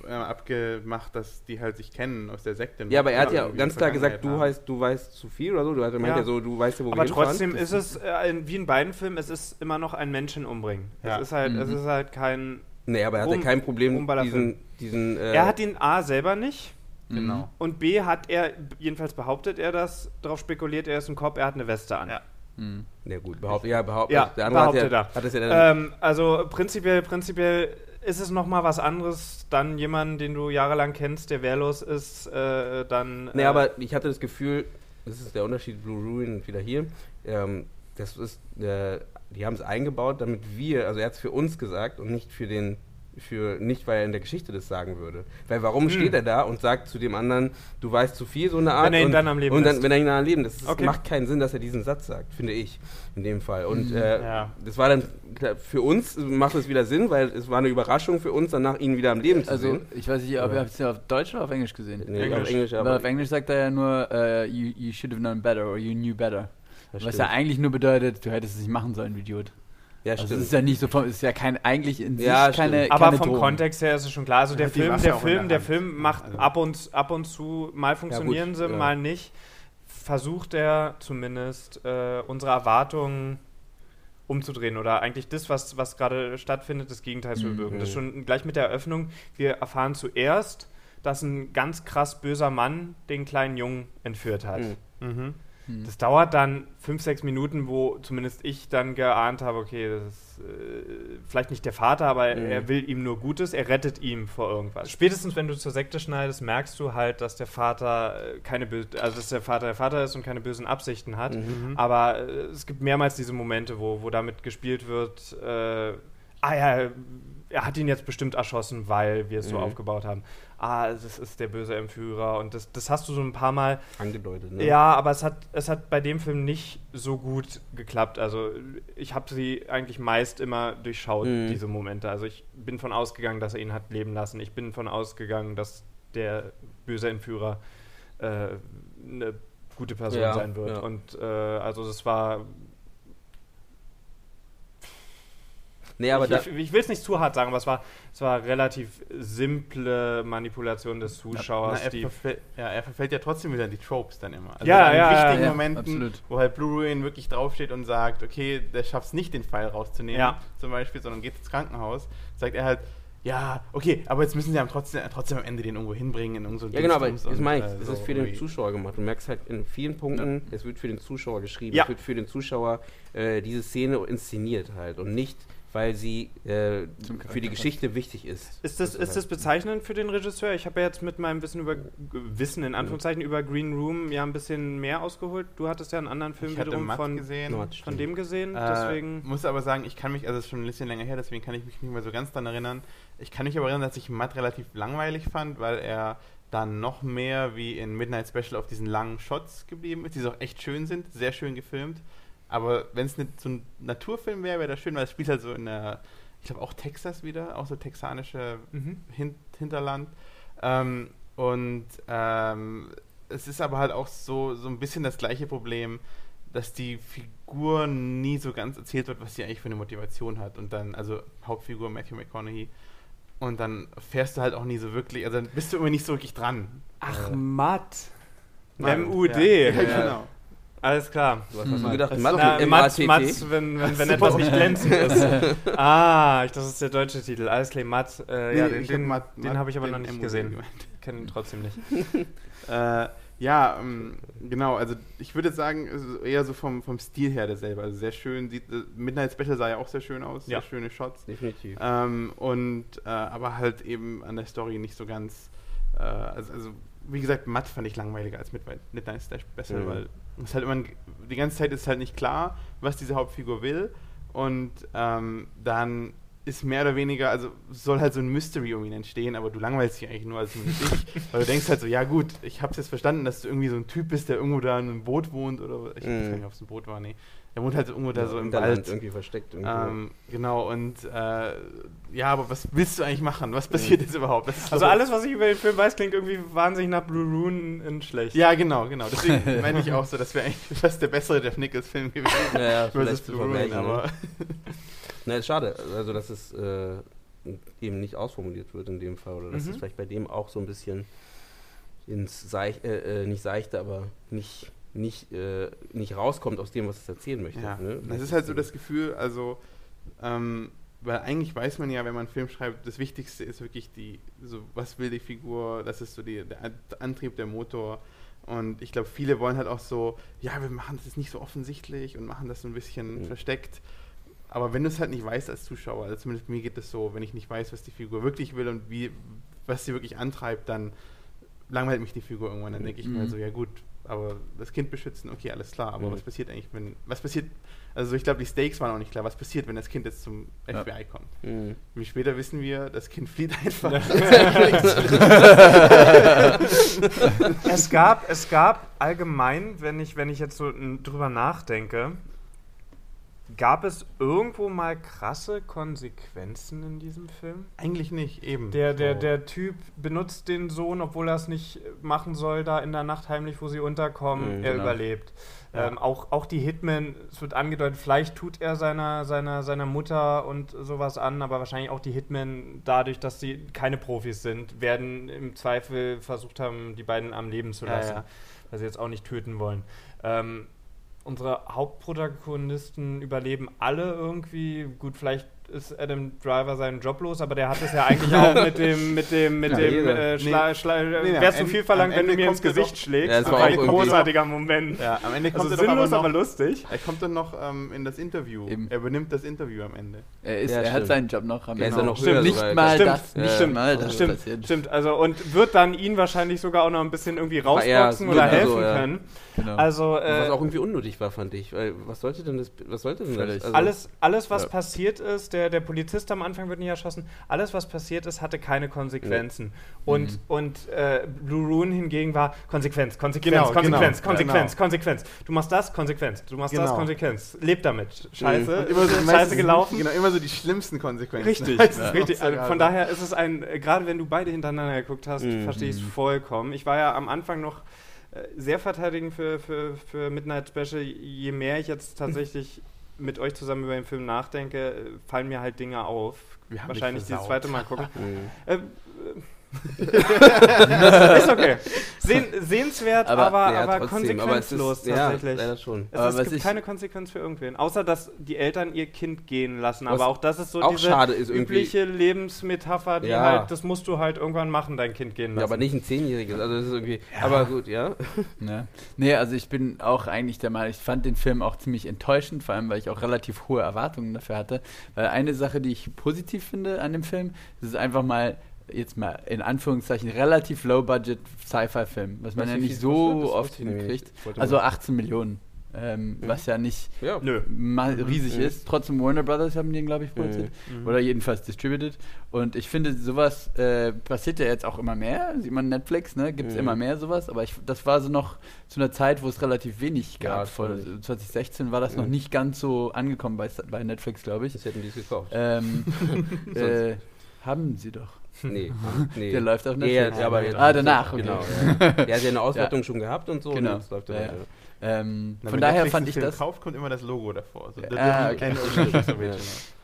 äh, äh, abgemacht, dass die halt sich kennen aus der Sekte. Ja, aber er hat ja ganz klar gesagt, du, heißt, du weißt zu viel oder so. Du hast Ja. ja so, du weißt ja, wo aber wir hinfahren. trotzdem Das ist es, äh, in, wie in beiden Filmen, es ist immer noch ein Menschen umbringen. Ja. Es, ist halt, es Mhm. ist halt kein... Nee, aber er hat Rum- ja kein Problem, diesen, diesen äh, er hat ihn A selber nicht. Genau. und B hat er, jedenfalls behauptet er das, darauf spekuliert, er ist ein Cop, er hat eine Weste an. Ja. Mhm. Ja gut, behauptet, ja, behauptet. Ja, der andere hat, behauptet ja, er. hat es ja dann, Ähm, also prinzipiell, prinzipiell ist es nochmal was anderes, dann jemanden, den du jahrelang kennst, der wehrlos ist, äh, dann. nee, äh, aber ich hatte das Gefühl, das ist der Unterschied Blue Ruin und wieder hier, ähm, das ist, äh, die haben es eingebaut, damit wir, also er hat es für uns gesagt und nicht für den, für, nicht weil er in der Geschichte das sagen würde. Weil warum Hm. steht er da und sagt zu dem anderen, du weißt zu viel, so eine Art. Wenn er ihn und, dann am Leben Und dann, lässt. wenn er ihn dann am Leben, das ist, Okay. macht keinen Sinn, dass er diesen Satz sagt, finde ich, in dem Fall. Und Mhm. äh, Ja. das war dann, für uns macht es wieder Sinn, weil es war eine Überraschung für uns, danach ihn wieder am Leben zu Also, sehen. ich weiß nicht, ob ihr habt es ja auf Deutsch oder auf Englisch gesehen? Nee, Englisch. auf Englisch, Weil aber auf Englisch sagt er ja nur, äh, you, you should have known better or you knew better. das Was stimmt. ja eigentlich nur bedeutet, du hättest es nicht machen sollen, du Idiot. Ja, Also es stimmt. ist ja nicht so, vom- es ist ja kein, eigentlich in sich Ja, keine, stimmt. aber keine vom Drohung. Kontext her ist es schon klar. Also der die Film, der Film, der. Film macht Also- ab und ab und zu mal funktionieren gut, sie, ja. mal nicht. Versucht er zumindest äh, unsere Erwartungen umzudrehen oder eigentlich das, was, was gerade stattfindet, das Gegenteil zu Mhm. bewirken. Das ist schon gleich mit der Eröffnung. Wir erfahren zuerst, dass ein ganz krass böser Mann den kleinen Jungen entführt hat. Mhm. Mhm. Hm. Das dauert dann fünf, sechs Minuten, wo zumindest ich dann geahnt habe, okay, das ist äh, vielleicht nicht der Vater, aber Mhm. er will ihm nur Gutes, er rettet ihm vor irgendwas. Spätestens wenn du zur Sekte schneidest, merkst du halt, dass der Vater äh, keine böse, also dass der Vater der Vater ist und keine bösen Absichten hat. Mhm. Aber äh, es gibt mehrmals diese Momente, wo, wo damit gespielt wird, äh, ah ja, er hat ihn jetzt bestimmt erschossen, weil wir es so Mhm. aufgebaut haben. Ah, das ist der böse Entführer und das, das hast du so ein paar Mal Angedeutet, ne? ja, aber es hat, es hat bei dem Film nicht so gut geklappt. Also ich habe sie eigentlich meist immer durchschaut, Mhm. diese Momente. Also ich bin von ausgegangen, dass er ihn hat leben lassen. Ich bin von ausgegangen, dass der böse Entführer äh, eine gute Person Ja, sein wird. ja. Und äh, also das war. Nee, aber ich ich, ich will es nicht zu hart sagen, aber es war, es war relativ simple Manipulation des Zuschauers. Na, er, die verfällt, ja, er verfällt ja trotzdem wieder in die Tropes dann immer. Also Ja, in ja, wichtigen ja, Momenten, absolut. wo halt Blue Ruin wirklich draufsteht und sagt, okay, der schafft es nicht, den Pfeil rauszunehmen, Ja. zum Beispiel, sondern geht ins Krankenhaus, sagt er halt, ja, okay, aber jetzt müssen sie am trotzdem, trotzdem am Ende den irgendwo hinbringen, in irgend so ein ja genau, aber das meine ich, äh, es so ist für den irgendwie. Zuschauer gemacht. Du merkst halt in vielen Punkten, es wird für den Zuschauer geschrieben, Ja. es wird für den Zuschauer äh, diese Szene inszeniert halt und nicht weil sie äh, für die Geschichte wichtig ist. Ist das, ist das bezeichnend für den Regisseur? Ich habe ja jetzt mit meinem Wissen über Wissen in Anführungszeichen über Green Room ja ein bisschen mehr ausgeholt. Du hattest ja einen anderen Film Ich wiederum Matt von, gesehen. von dem gesehen, Äh, deswegen. muss aber sagen, ich kann mich, also es ist schon ein bisschen länger her, deswegen kann ich mich nicht mehr so ganz daran erinnern. Ich kann mich aber erinnern, dass ich Matt relativ langweilig fand, weil er dann noch mehr wie in Midnight Special auf diesen langen Shots geblieben ist, die so auch echt schön sind, sehr schön gefilmt. Aber wenn es nicht so ein Naturfilm wäre, wäre das schön, weil es spielt halt so in der, ich glaube auch Texas wieder, auch so texanische Mhm. Hin Hinterland. Ähm, und ähm, es ist aber halt auch so, so ein bisschen das gleiche Problem, dass die Figur nie so ganz erzählt wird, was sie eigentlich für eine Motivation hat. Und dann, also Hauptfigur Matthew McConaughey. Und dann fährst du halt auch nie so wirklich, also dann bist du irgendwie nicht so wirklich dran. Ach, Äh, Matt. Matt, MUD. Ja, Ja. genau. Alles klar. Du hast Hm. gedacht, mit Mats, M-A-T-T? Mats, wenn, wenn, wenn etwas nicht glänzend ist. Ah, ich, das ist der deutsche Titel. Alles klar, Mats. Äh, ja, Nee, den, ich hab den, Matt- den habe ich aber noch nicht gesehen. gemeint. Kenne ihn trotzdem nicht. Äh, ja, ähm, genau, also ich würde sagen, es ist eher so vom, vom Stil her derselbe. Also sehr schön, sieht, äh, Midnight Special sah ja auch sehr schön aus, Ja. sehr schöne Shots. Definitiv. Ähm, und äh, aber halt eben an der Story nicht so ganz. Äh, also, also, wie gesagt, Matt fand ich langweiliger als Midnight, Midnight Special, Mhm. weil es halt immer die ganze Zeit ist halt nicht klar, was diese Hauptfigur will. Und ähm, dann ist mehr oder weniger, also soll halt so ein Mystery um ihn entstehen, aber du langweilst dich eigentlich nur als ich, weil du denkst halt so, ja gut, ich hab's jetzt verstanden, dass du irgendwie so ein Typ bist, der irgendwo da in einem Boot wohnt oder ich weiß Mhm. gar nicht, ob es ein Boot war, nee. Der wohnt halt irgendwo da so im Wald. irgendwie versteckt. Irgendwie. Ähm, genau, und äh, ja, aber was willst du eigentlich machen? Was passiert jetzt überhaupt? Also so- alles, was ich über den Film weiß, klingt irgendwie wahnsinnig nach Blue Rune in schlecht. Ja, genau, genau. Deswegen meine ich auch so, das wäre eigentlich fast der bessere Jeff Nichols-Film gewesen. ja, ja, versus Blue aber Aber Na, ist schade, also dass es äh, eben nicht ausformuliert wird in dem Fall. Oder dass Mhm. es vielleicht bei dem auch so ein bisschen ins Seich, äh, äh, nicht seichte, aber nicht, nicht, äh, nicht rauskommt aus dem, was es erzählen möchte. ja, ne? das ist halt so das Gefühl, also, ähm, weil eigentlich weiß man ja, wenn man einen Film schreibt, das Wichtigste ist wirklich die, so, was will die Figur, das ist so die, der An- Antrieb, der Motor. Und ich glaube, viele wollen halt auch so, ja, wir machen das nicht so offensichtlich und machen das so ein bisschen Mhm. versteckt. Aber wenn du es halt nicht weißt als Zuschauer, also zumindest mir geht es so, wenn ich nicht weiß, was die Figur wirklich will und wie, was sie wirklich antreibt, dann langweilt mich die Figur irgendwann. Dann denke ich mir Mhm. so, ja gut, aber das Kind beschützen, okay, alles klar, aber Mhm. was passiert eigentlich, wenn, was passiert, also ich glaube, die Stakes waren auch nicht klar, was passiert, wenn das Kind jetzt zum Ja. FBI kommt. Mhm. Wie später wissen wir, das Kind flieht einfach. Es gab, es gab allgemein, wenn ich, wenn ich jetzt so drüber nachdenke, gab es irgendwo mal krasse Konsequenzen in diesem Film? Eigentlich nicht, eben. Der, der, So. der Typ benutzt den Sohn, obwohl er es nicht machen soll, da in der Nacht heimlich, wo sie unterkommen. Mhm, er genau. überlebt. Ja. Ähm, auch, auch die Hitman, es wird angedeutet, vielleicht tut er seiner, seiner, seiner Mutter und sowas an, aber wahrscheinlich auch die Hitmen, dadurch, dass sie keine Profis sind, werden im Zweifel versucht haben, die beiden am Leben zu Ja, lassen, ja. weil sie jetzt auch nicht töten wollen. Ähm, unsere Hauptprotagonisten überleben alle irgendwie. Gut, vielleicht ist Adam Driver seinen Job los, aber der hat es ja eigentlich auch mit dem, mit dem, mit Ja, dem, äh, Schla Schla Nee, nee, wärst du viel verlangt, wenn du mir ins Gesicht doch- schlägst. Ja, das war ein großartiger Moment. Ja, am Ende kommt Also er sinnlos, aber aber noch, lustig. er kommt dann noch ähm, in das Interview. Eben. Er übernimmt das Interview am Ende. Er, ist, Ja, er hat seinen Job noch am Er ist Ende. ja noch Stimmt, höher nicht sogar. mal Stimmt, das, nicht stimmt, mal das Stimmt, passiert. stimmt. Also und wird dann ihn wahrscheinlich sogar auch noch ein bisschen irgendwie rausboxen oder helfen so, ja. können. Genau. Also Was äh, auch irgendwie unnötig war, fand ich. Weil, was sollte denn das, was sollte denn das? Also, alles, alles, was Ja. passiert ist, der, der Polizist am Anfang wird nicht erschossen, alles, was passiert ist, hatte keine Konsequenzen. Und, Mhm. und äh, Blue Rune hingegen war Konsequenz, Konsequenz, Genau, Konsequenz, genau, Konsequenz, genau. Konsequenz. Du machst das, Konsequenz. Du machst das, Genau. Konsequenz. Leb damit. Scheiße, Und immer so- Scheiße gelaufen. Genau, immer so die schlimmsten Konsequenzen. Richtig, ist richtig. Also von daher ist es ein, äh, gerade wenn du beide hintereinander geguckt hast, Mhm. verstehe ich es vollkommen. Ich war ja am Anfang noch äh, sehr verteidigend für, für, für Midnight Special. Je mehr ich jetzt tatsächlich mit euch zusammen über den Film nachdenke, äh, fallen mir halt Dinge auf. Wahrscheinlich versaut. zweite Mal gucken. Mhm. äh, ist okay. Sehen, sehenswert, aber, aber, ja, aber trotzdem, konsequenzlos aber es ist, tatsächlich. Ja, leider schon. Es, Aber ist, es gibt ich- keine Konsequenz für irgendwen, außer dass die Eltern ihr Kind gehen lassen. Aber auch das ist so auch diese schade ist übliche Lebensmetapher, die Ja. halt, das musst du halt irgendwann machen, dein Kind gehen lassen. Ja, aber nicht ein Zehnjähriges. Also das ist irgendwie. Aber gut, ja. Ne? Nee, also ich bin auch eigentlich der Meinung, ich fand den Film auch ziemlich enttäuschend, vor allem weil ich auch relativ hohe Erwartungen dafür hatte. Weil eine Sache, die ich positiv finde an dem Film, das ist einfach mal, jetzt mal in Anführungszeichen, relativ low-budget Sci-Fi-Film, was man ja nicht so oft hinkriegt. Also mal- 18 Millionen. Ähm, Was ja nicht Ja. Riesig Mhm. ist. Trotzdem Warner Brothers haben den, glaube ich, produziert. Mhm. Oder jedenfalls distributed. Und ich finde, sowas äh, passiert ja jetzt auch immer mehr. Sieht man Netflix, ne? Gibt es Mhm. immer mehr sowas. Aber ich, das war so noch zu einer Zeit, wo es relativ wenig Ja, gab. Vor stimmt. 2016 war das noch Mhm. nicht ganz so angekommen bei, bei Netflix, glaube ich. Das hätten die es gekauft. Ähm, äh, haben sie doch. nee. nee. Der läuft auf Nee, ja, Netflix. aber jetzt- ah, danach, okay. Genau. Ja. Der hat ja eine Auswertung schon gehabt und so. Genau. Und jetzt läuft Ja, weiter. Ähm, Na, von daher Netflix fand ich Film das. kauft, kommt immer das Logo davor. Also, das Ah, okay.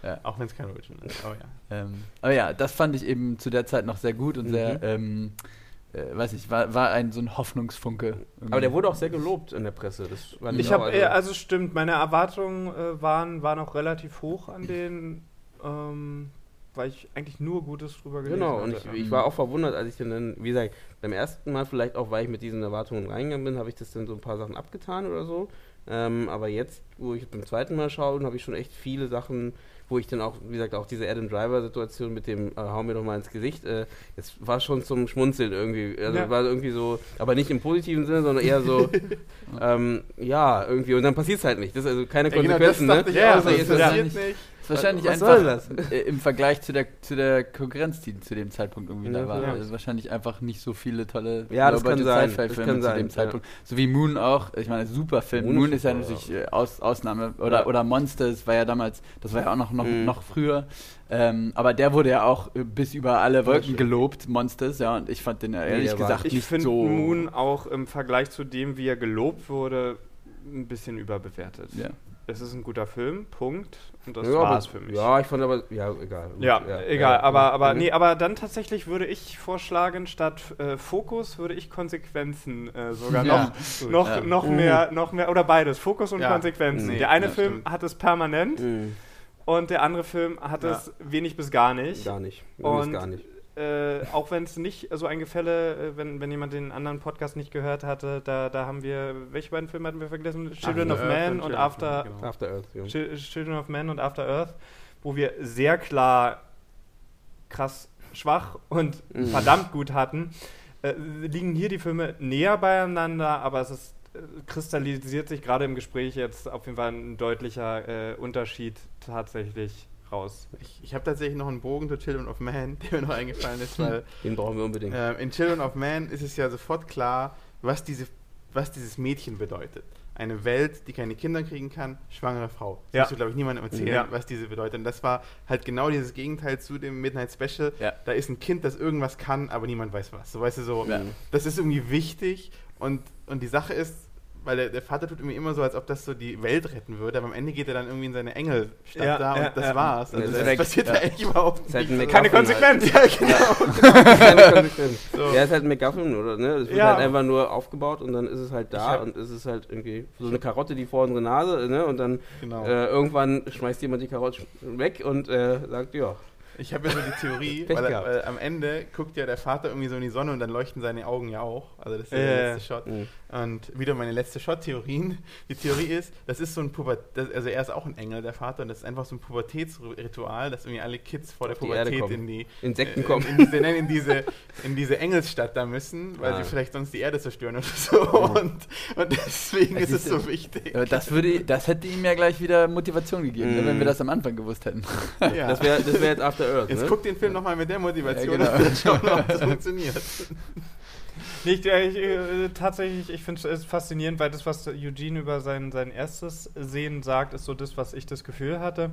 Ja. Auch wenn es kein Original ist. Oh ja. Ähm, aber ja, das fand ich eben zu der Zeit noch sehr gut und Mhm. sehr, ähm, äh, weiß ich, war, war ein so ein Hoffnungsfunke. irgendwie. Aber der wurde auch sehr gelobt in der Presse. Das fand Ich auch, habe, also, also stimmt, meine Erwartungen äh, waren, waren auch relativ hoch an den, ähm, weil ich eigentlich nur Gutes drüber gelesen Genau, und ich, ich war auch verwundert, als ich dann, dann, wie gesagt, beim ersten Mal vielleicht auch, weil ich mit diesen Erwartungen reingegangen bin, habe ich das dann so ein paar Sachen abgetan oder so. Ähm, aber jetzt, wo ich beim zweiten Mal schaue, habe ich schon echt viele Sachen, wo ich dann auch, wie gesagt, auch diese Adam Driver-Situation mit dem äh, Hau mir doch mal ins Gesicht, äh, das war schon zum Schmunzeln irgendwie. Also Ja. war irgendwie so, aber nicht im positiven Sinne, sondern eher so, ähm, ja, irgendwie. Und dann passiert es halt nicht. Das ist also keine Ja, genau, das Konsequenzen, ne? Ja, das Es passiert nicht. Wahrscheinlich Was einfach im Vergleich zu der, zu der Konkurrenz, die zu dem Zeitpunkt irgendwie Ja, da war. ja. Also wahrscheinlich einfach nicht so viele tolle Ja, das kann sein. Sci-Fi-Filme Das kann zu sein, dem. Zeitpunkt. So wie Moon auch. Ich meine, super Film. Moon Moon, ist ja natürlich äh, Aus, Ausnahme. Oder, oder Monsters war ja damals, das war ja auch noch, noch, Mhm. noch früher. Ähm, aber der wurde ja auch äh, bis über alle Wolken gelobt, Monsters, ja. Und ich fand den ja ehrlich war- gesagt ich nicht finde so. Moon auch im Vergleich zu dem, wie er gelobt wurde, ein bisschen überbewertet. Ja. Es ist ein guter Film, Punkt. Und das ja, war's aber- für mich. Ja, ich fand aber, ja, egal. Gut, Ja, egal, ja, aber, aber mhm. nee, aber dann tatsächlich würde ich vorschlagen, statt äh, Fokus würde ich Konsequenzen äh, sogar Ja, noch, noch, ja. noch Mhm. mehr, noch mehr, oder beides, Fokus und Ja. Konsequenzen. Nee, der eine ja, Film stimmt. hat es permanent Mhm. und der andere Film hat Ja. es wenig bis gar nicht. Gar nicht. Und- gar nicht. Äh, auch wenn es nicht so ein Gefälle, äh, wenn, wenn jemand den anderen Podcast nicht gehört hatte, da, da haben wir, welche beiden Filme hatten wir vergessen? Children After of Earth Man und und After, Man, genau. After Earth, ja. Chil- Children of Men und After Earth, wo wir sehr klar krass schwach und Mhm. verdammt gut hatten, äh, liegen hier die Filme näher beieinander, aber es ist, äh, kristallisiert sich gerade im Gespräch jetzt auf jeden Fall ein deutlicher äh, Unterschied tatsächlich raus. Ich, ich habe tatsächlich noch einen Bogen zu Children of Man, der mir noch eingefallen ist, weil Den brauchen wir unbedingt. ähm, in Children of Man ist es ja sofort klar, was, diese, was dieses Mädchen bedeutet. Eine Welt, die keine Kinder kriegen kann, schwangere Frau. Das Ja. musst du, glaube ich, niemandem erzählen, Ja. was diese bedeutet. Und das war halt genau dieses Gegenteil zu dem Midnight Special. Ja. Da ist ein Kind, das irgendwas kann, aber niemand weiß was. So weißt du so, das ist irgendwie wichtig und, und die Sache ist, weil der, der Vater tut mir immer so, als ob das so die Welt retten würde, aber am Ende geht er dann irgendwie in seine Engelstadt Ja, da ja, und das ja. war's. Also Ja, das direkt, passiert ja. da eigentlich überhaupt Ist halt nicht. ein Keine MacGuffin Konsequenz! Ja, genau. Keine Konsequenz. So. Ja, ist halt ein McGuffin, oder? Ne? Es wird Ja. halt einfach nur aufgebaut und dann ist es halt da und es ist halt irgendwie so eine Karotte, die vor unsere Nase, ne? Und dann genau. äh, irgendwann schmeißt jemand die Karotte weg und äh, sagt, ja. Ich habe ja so die Theorie, weil, weil am Ende guckt ja der Vater irgendwie so in die Sonne und dann leuchten seine Augen ja auch. Also das ist ja Ja, der ja. letzte Shot. Mhm. Und wieder meine letzte Shot-Theorien. Die Theorie ist, das ist so ein Puber das, also er ist auch ein Engel, der Vater, und das ist einfach so ein Pubertätsritual, dass irgendwie alle Kids vor der die Pubertät in die Insekten äh, kommen. in diese, nein, in diese, in diese Engelsstadt da müssen, weil Ah. sie vielleicht sonst die Erde zerstören oder so. Und, und deswegen Es ist es so wichtig. Ja, das, würde, das hätte ihm ja gleich wieder Motivation gegeben, Mhm. wenn wir das am Anfang gewusst hätten. Ja. Das wäre das wär jetzt After Earth, Jetzt ne? guck den Film nochmal mit der Motivation Ja, genau. und schauen, ob das funktioniert. Nicht, äh, ich, äh, tatsächlich, ich finde es faszinierend, weil das, was Eugene über sein, sein erstes Sehen sagt, ist so das, was ich das Gefühl hatte.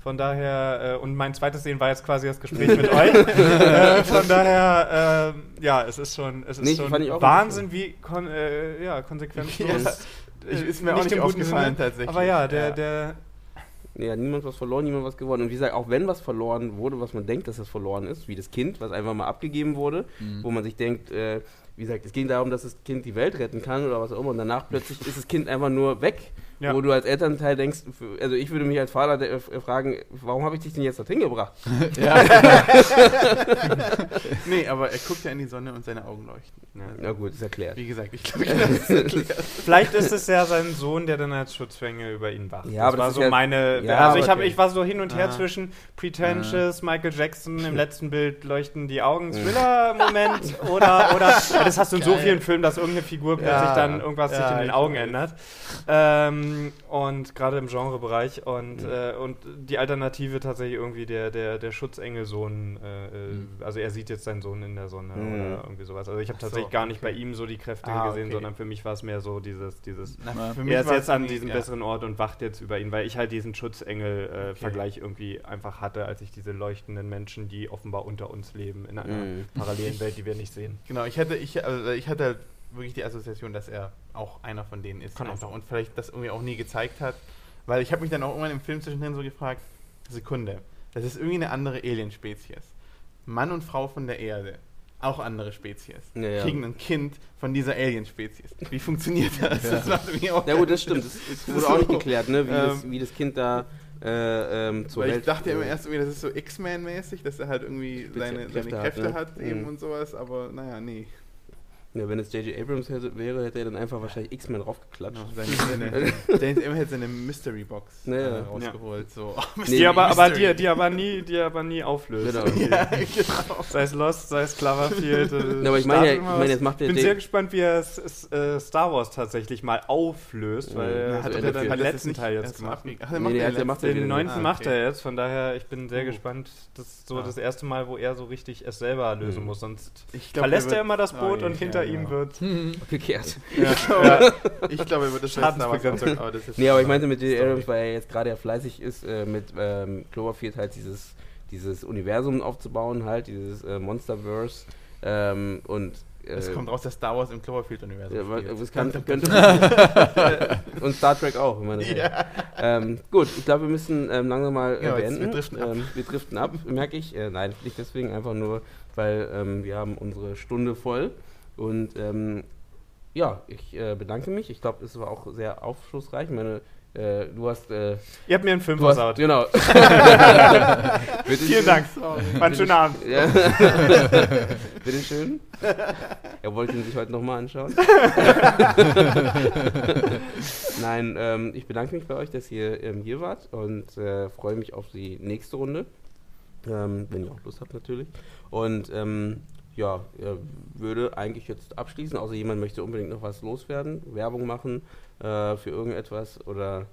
Von daher, äh, und mein zweites Sehen war jetzt quasi das Gespräch mit euch. Äh, von daher, ähm, ja, es ist schon, es ist Nee, schon auch Wahnsinn, wie kon äh, ja, konsequenzlos. Ja. Ich- ist mir auch nicht im guten aufgefallen Sinne, tatsächlich. Aber ja, der, Ja. der ja, niemand was verloren, niemand was gewonnen. Und wie gesagt, auch wenn was verloren wurde, was man denkt, dass das verloren ist, wie das Kind, was einfach mal abgegeben wurde, mhm. wo man sich denkt, äh, wie gesagt, es ging darum, dass das Kind die Welt retten kann oder was auch immer. Und danach plötzlich ist das Kind einfach nur weg. Ja. Wo du als Elternteil denkst, also ich würde mich als Vater äh, fragen, warum habe ich dich denn jetzt dorthin gebracht? Ja. nee, aber er guckt ja in die Sonne und seine Augen leuchten. Ja. Na gut, ist erklärt. Wie gesagt, ich glaube, ich das erklärt. Vielleicht ist es ja sein Sohn, der dann als Schutzfänger über ihn wacht. Ja, das, das war so ja, meine. Ja, also ich, hab, ich war so hin und her ah. zwischen Pretentious, ah. Michael Jackson, im letzten Bild leuchten die Augen, Thriller-Moment oder, oder das hast du in Geil. so vielen Filmen, dass irgendeine Figur plötzlich dann irgendwas sich in den Augen ändert. Ähm, und gerade im Genrebereich und, mhm. äh, und die Alternative tatsächlich irgendwie der, der, der Schutzengelsohn, äh, äh, mhm. also er sieht jetzt seinen Sohn in der Sonne mhm. oder irgendwie sowas. Also ich habe tatsächlich so, gar nicht okay. bei ihm so die Kräfte ah, gesehen, okay. sondern für mich war es mehr so dieses, dieses Na, er ist jetzt an diesem ja. besseren Ort und wacht jetzt über ihn, weil ich halt diesen Schutzengel-Vergleich äh, okay. irgendwie einfach hatte, als ich diese leuchtenden Menschen, die offenbar unter uns leben, in einer mhm. parallelen Welt, die wir nicht sehen. Genau, ich hätte, ich, also ich hatte halt wirklich die Assoziation, dass er auch einer von denen ist. Kann einfach. Und vielleicht das irgendwie auch nie gezeigt hat. Weil ich habe mich dann auch irgendwann im Film zwischendrin so gefragt, Sekunde, das ist irgendwie eine andere Alien-Spezies. Mann und Frau von der Erde, auch andere Spezies, ja, ja. kriegen ein Kind von dieser Alien-Spezies. Wie funktioniert das? Ja, das ja gut, das stimmt. Das, das wurde so. auch nicht geklärt, ne? wie, ähm, das, wie das Kind da äh, ähm, zur Weil Welt. Ich dachte immer erst irgendwie, das ist so X-Men-mäßig, dass er halt irgendwie seine, seine Kräfte, hat, ne? hat eben mhm. und sowas, aber naja, nee. Ja, wenn es J.J. Abrams hätte, wäre, hätte er dann einfach wahrscheinlich X-Men draufgeklatscht. Ja, seine, James Abrams hätte seine Mystery Box naja. äh, rausgeholt. So. Oh, die, aber, aber die, die, aber nie, die aber nie auflöst. Genau. Ja, genau. Sei es Lost, sei es Cloverfield. Äh, aber ich meine, ja, ich meine, jetzt macht der. Bin sehr gespannt, wie er äh, Star Wars tatsächlich mal auflöst, weil ja, hat er dann den letzten Teil jetzt gemacht. Ach, nee, nee, der macht den neunten macht er jetzt, von daher, ich bin sehr oh. gespannt. Das ist so das erste Mal, wo er so richtig es selber lösen hm. muss. Sonst verlässt er immer das Boot und hinter ihm wird. Hm. Gekehrt. Ja. ich glaube, er wird das Mal aber das Nee, aber ich meinte mit J.J. Abrams, weil er jetzt gerade ja fleißig ist, äh, mit ähm, Cloverfield halt dieses, dieses Universum aufzubauen, halt, dieses äh, Monsterverse. Ähm, und es äh, kommt raus, dass Star Wars im Cloverfield-Universum ja, das kann, könnte Und Star Trek auch, meine ja. ähm, Gut, ich glaube, wir müssen ähm, langsam mal äh, ja, beenden. Wir driften ab. Ähm, wir driften ab, merke ich. Äh, nein, nicht deswegen, einfach nur, weil ähm, wir haben unsere Stunde voll. Und ähm, ja, ich äh, bedanke mich. Ich glaube, es war auch sehr aufschlussreich. Ich meine, äh, du hast. Äh, Ihr habt mir einen Film versaut. Genau. Vielen Dank. War ein schöner Abend. Ja. Bitte schön. Er wollte ihn sich heute nochmal anschauen. Nein, ähm, ich bedanke mich bei euch, dass ihr ähm, hier wart und äh, freue mich auf die nächste Runde. Ähm, wenn ihr auch Lust habt, natürlich. Und ähm, ja, würde eigentlich jetzt abschließen, außer jemand möchte unbedingt noch was loswerden, Werbung machen äh, für irgendetwas oder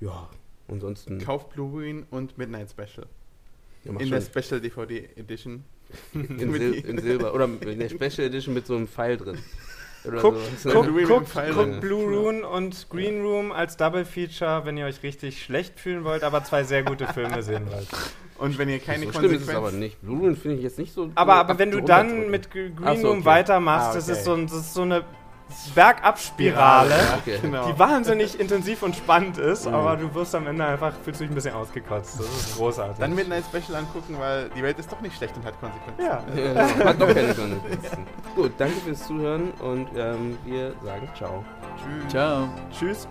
ja, ansonsten. Kauft Blue Ruin und Midnight Special. Ja, in der Special DVD Edition. in, Sil in, Silber. Oder in der Special Edition mit so einem Pfeil drin. Guckt, so. guck, guck, guck Blue Rune und Green Room als Double Feature, wenn ihr euch richtig schlecht fühlen wollt, aber zwei sehr gute Filme sehen wollt. Und wenn ihr keine so Konsequenz... ist es aber nicht. Blue Rune finde ich jetzt nicht so... Aber, aber wenn du dann mit Green so, Room okay. weitermachst, ah, okay. das, ist so, das ist so eine Bergabspirale, okay. genau. die wahnsinnig intensiv und spannend ist, mhm. aber du wirst am Ende einfach, fühlst dich ein bisschen ausgekotzt. Das ist großartig. Dann mit einem Special angucken, weil die Welt ist doch nicht schlecht und hat Konsequenzen. Ja, ja hat doch keine Konsequenzen. Gut, danke fürs Zuhören und ähm, wir sagen ciao. Tschüss. Ciao. Tschüss.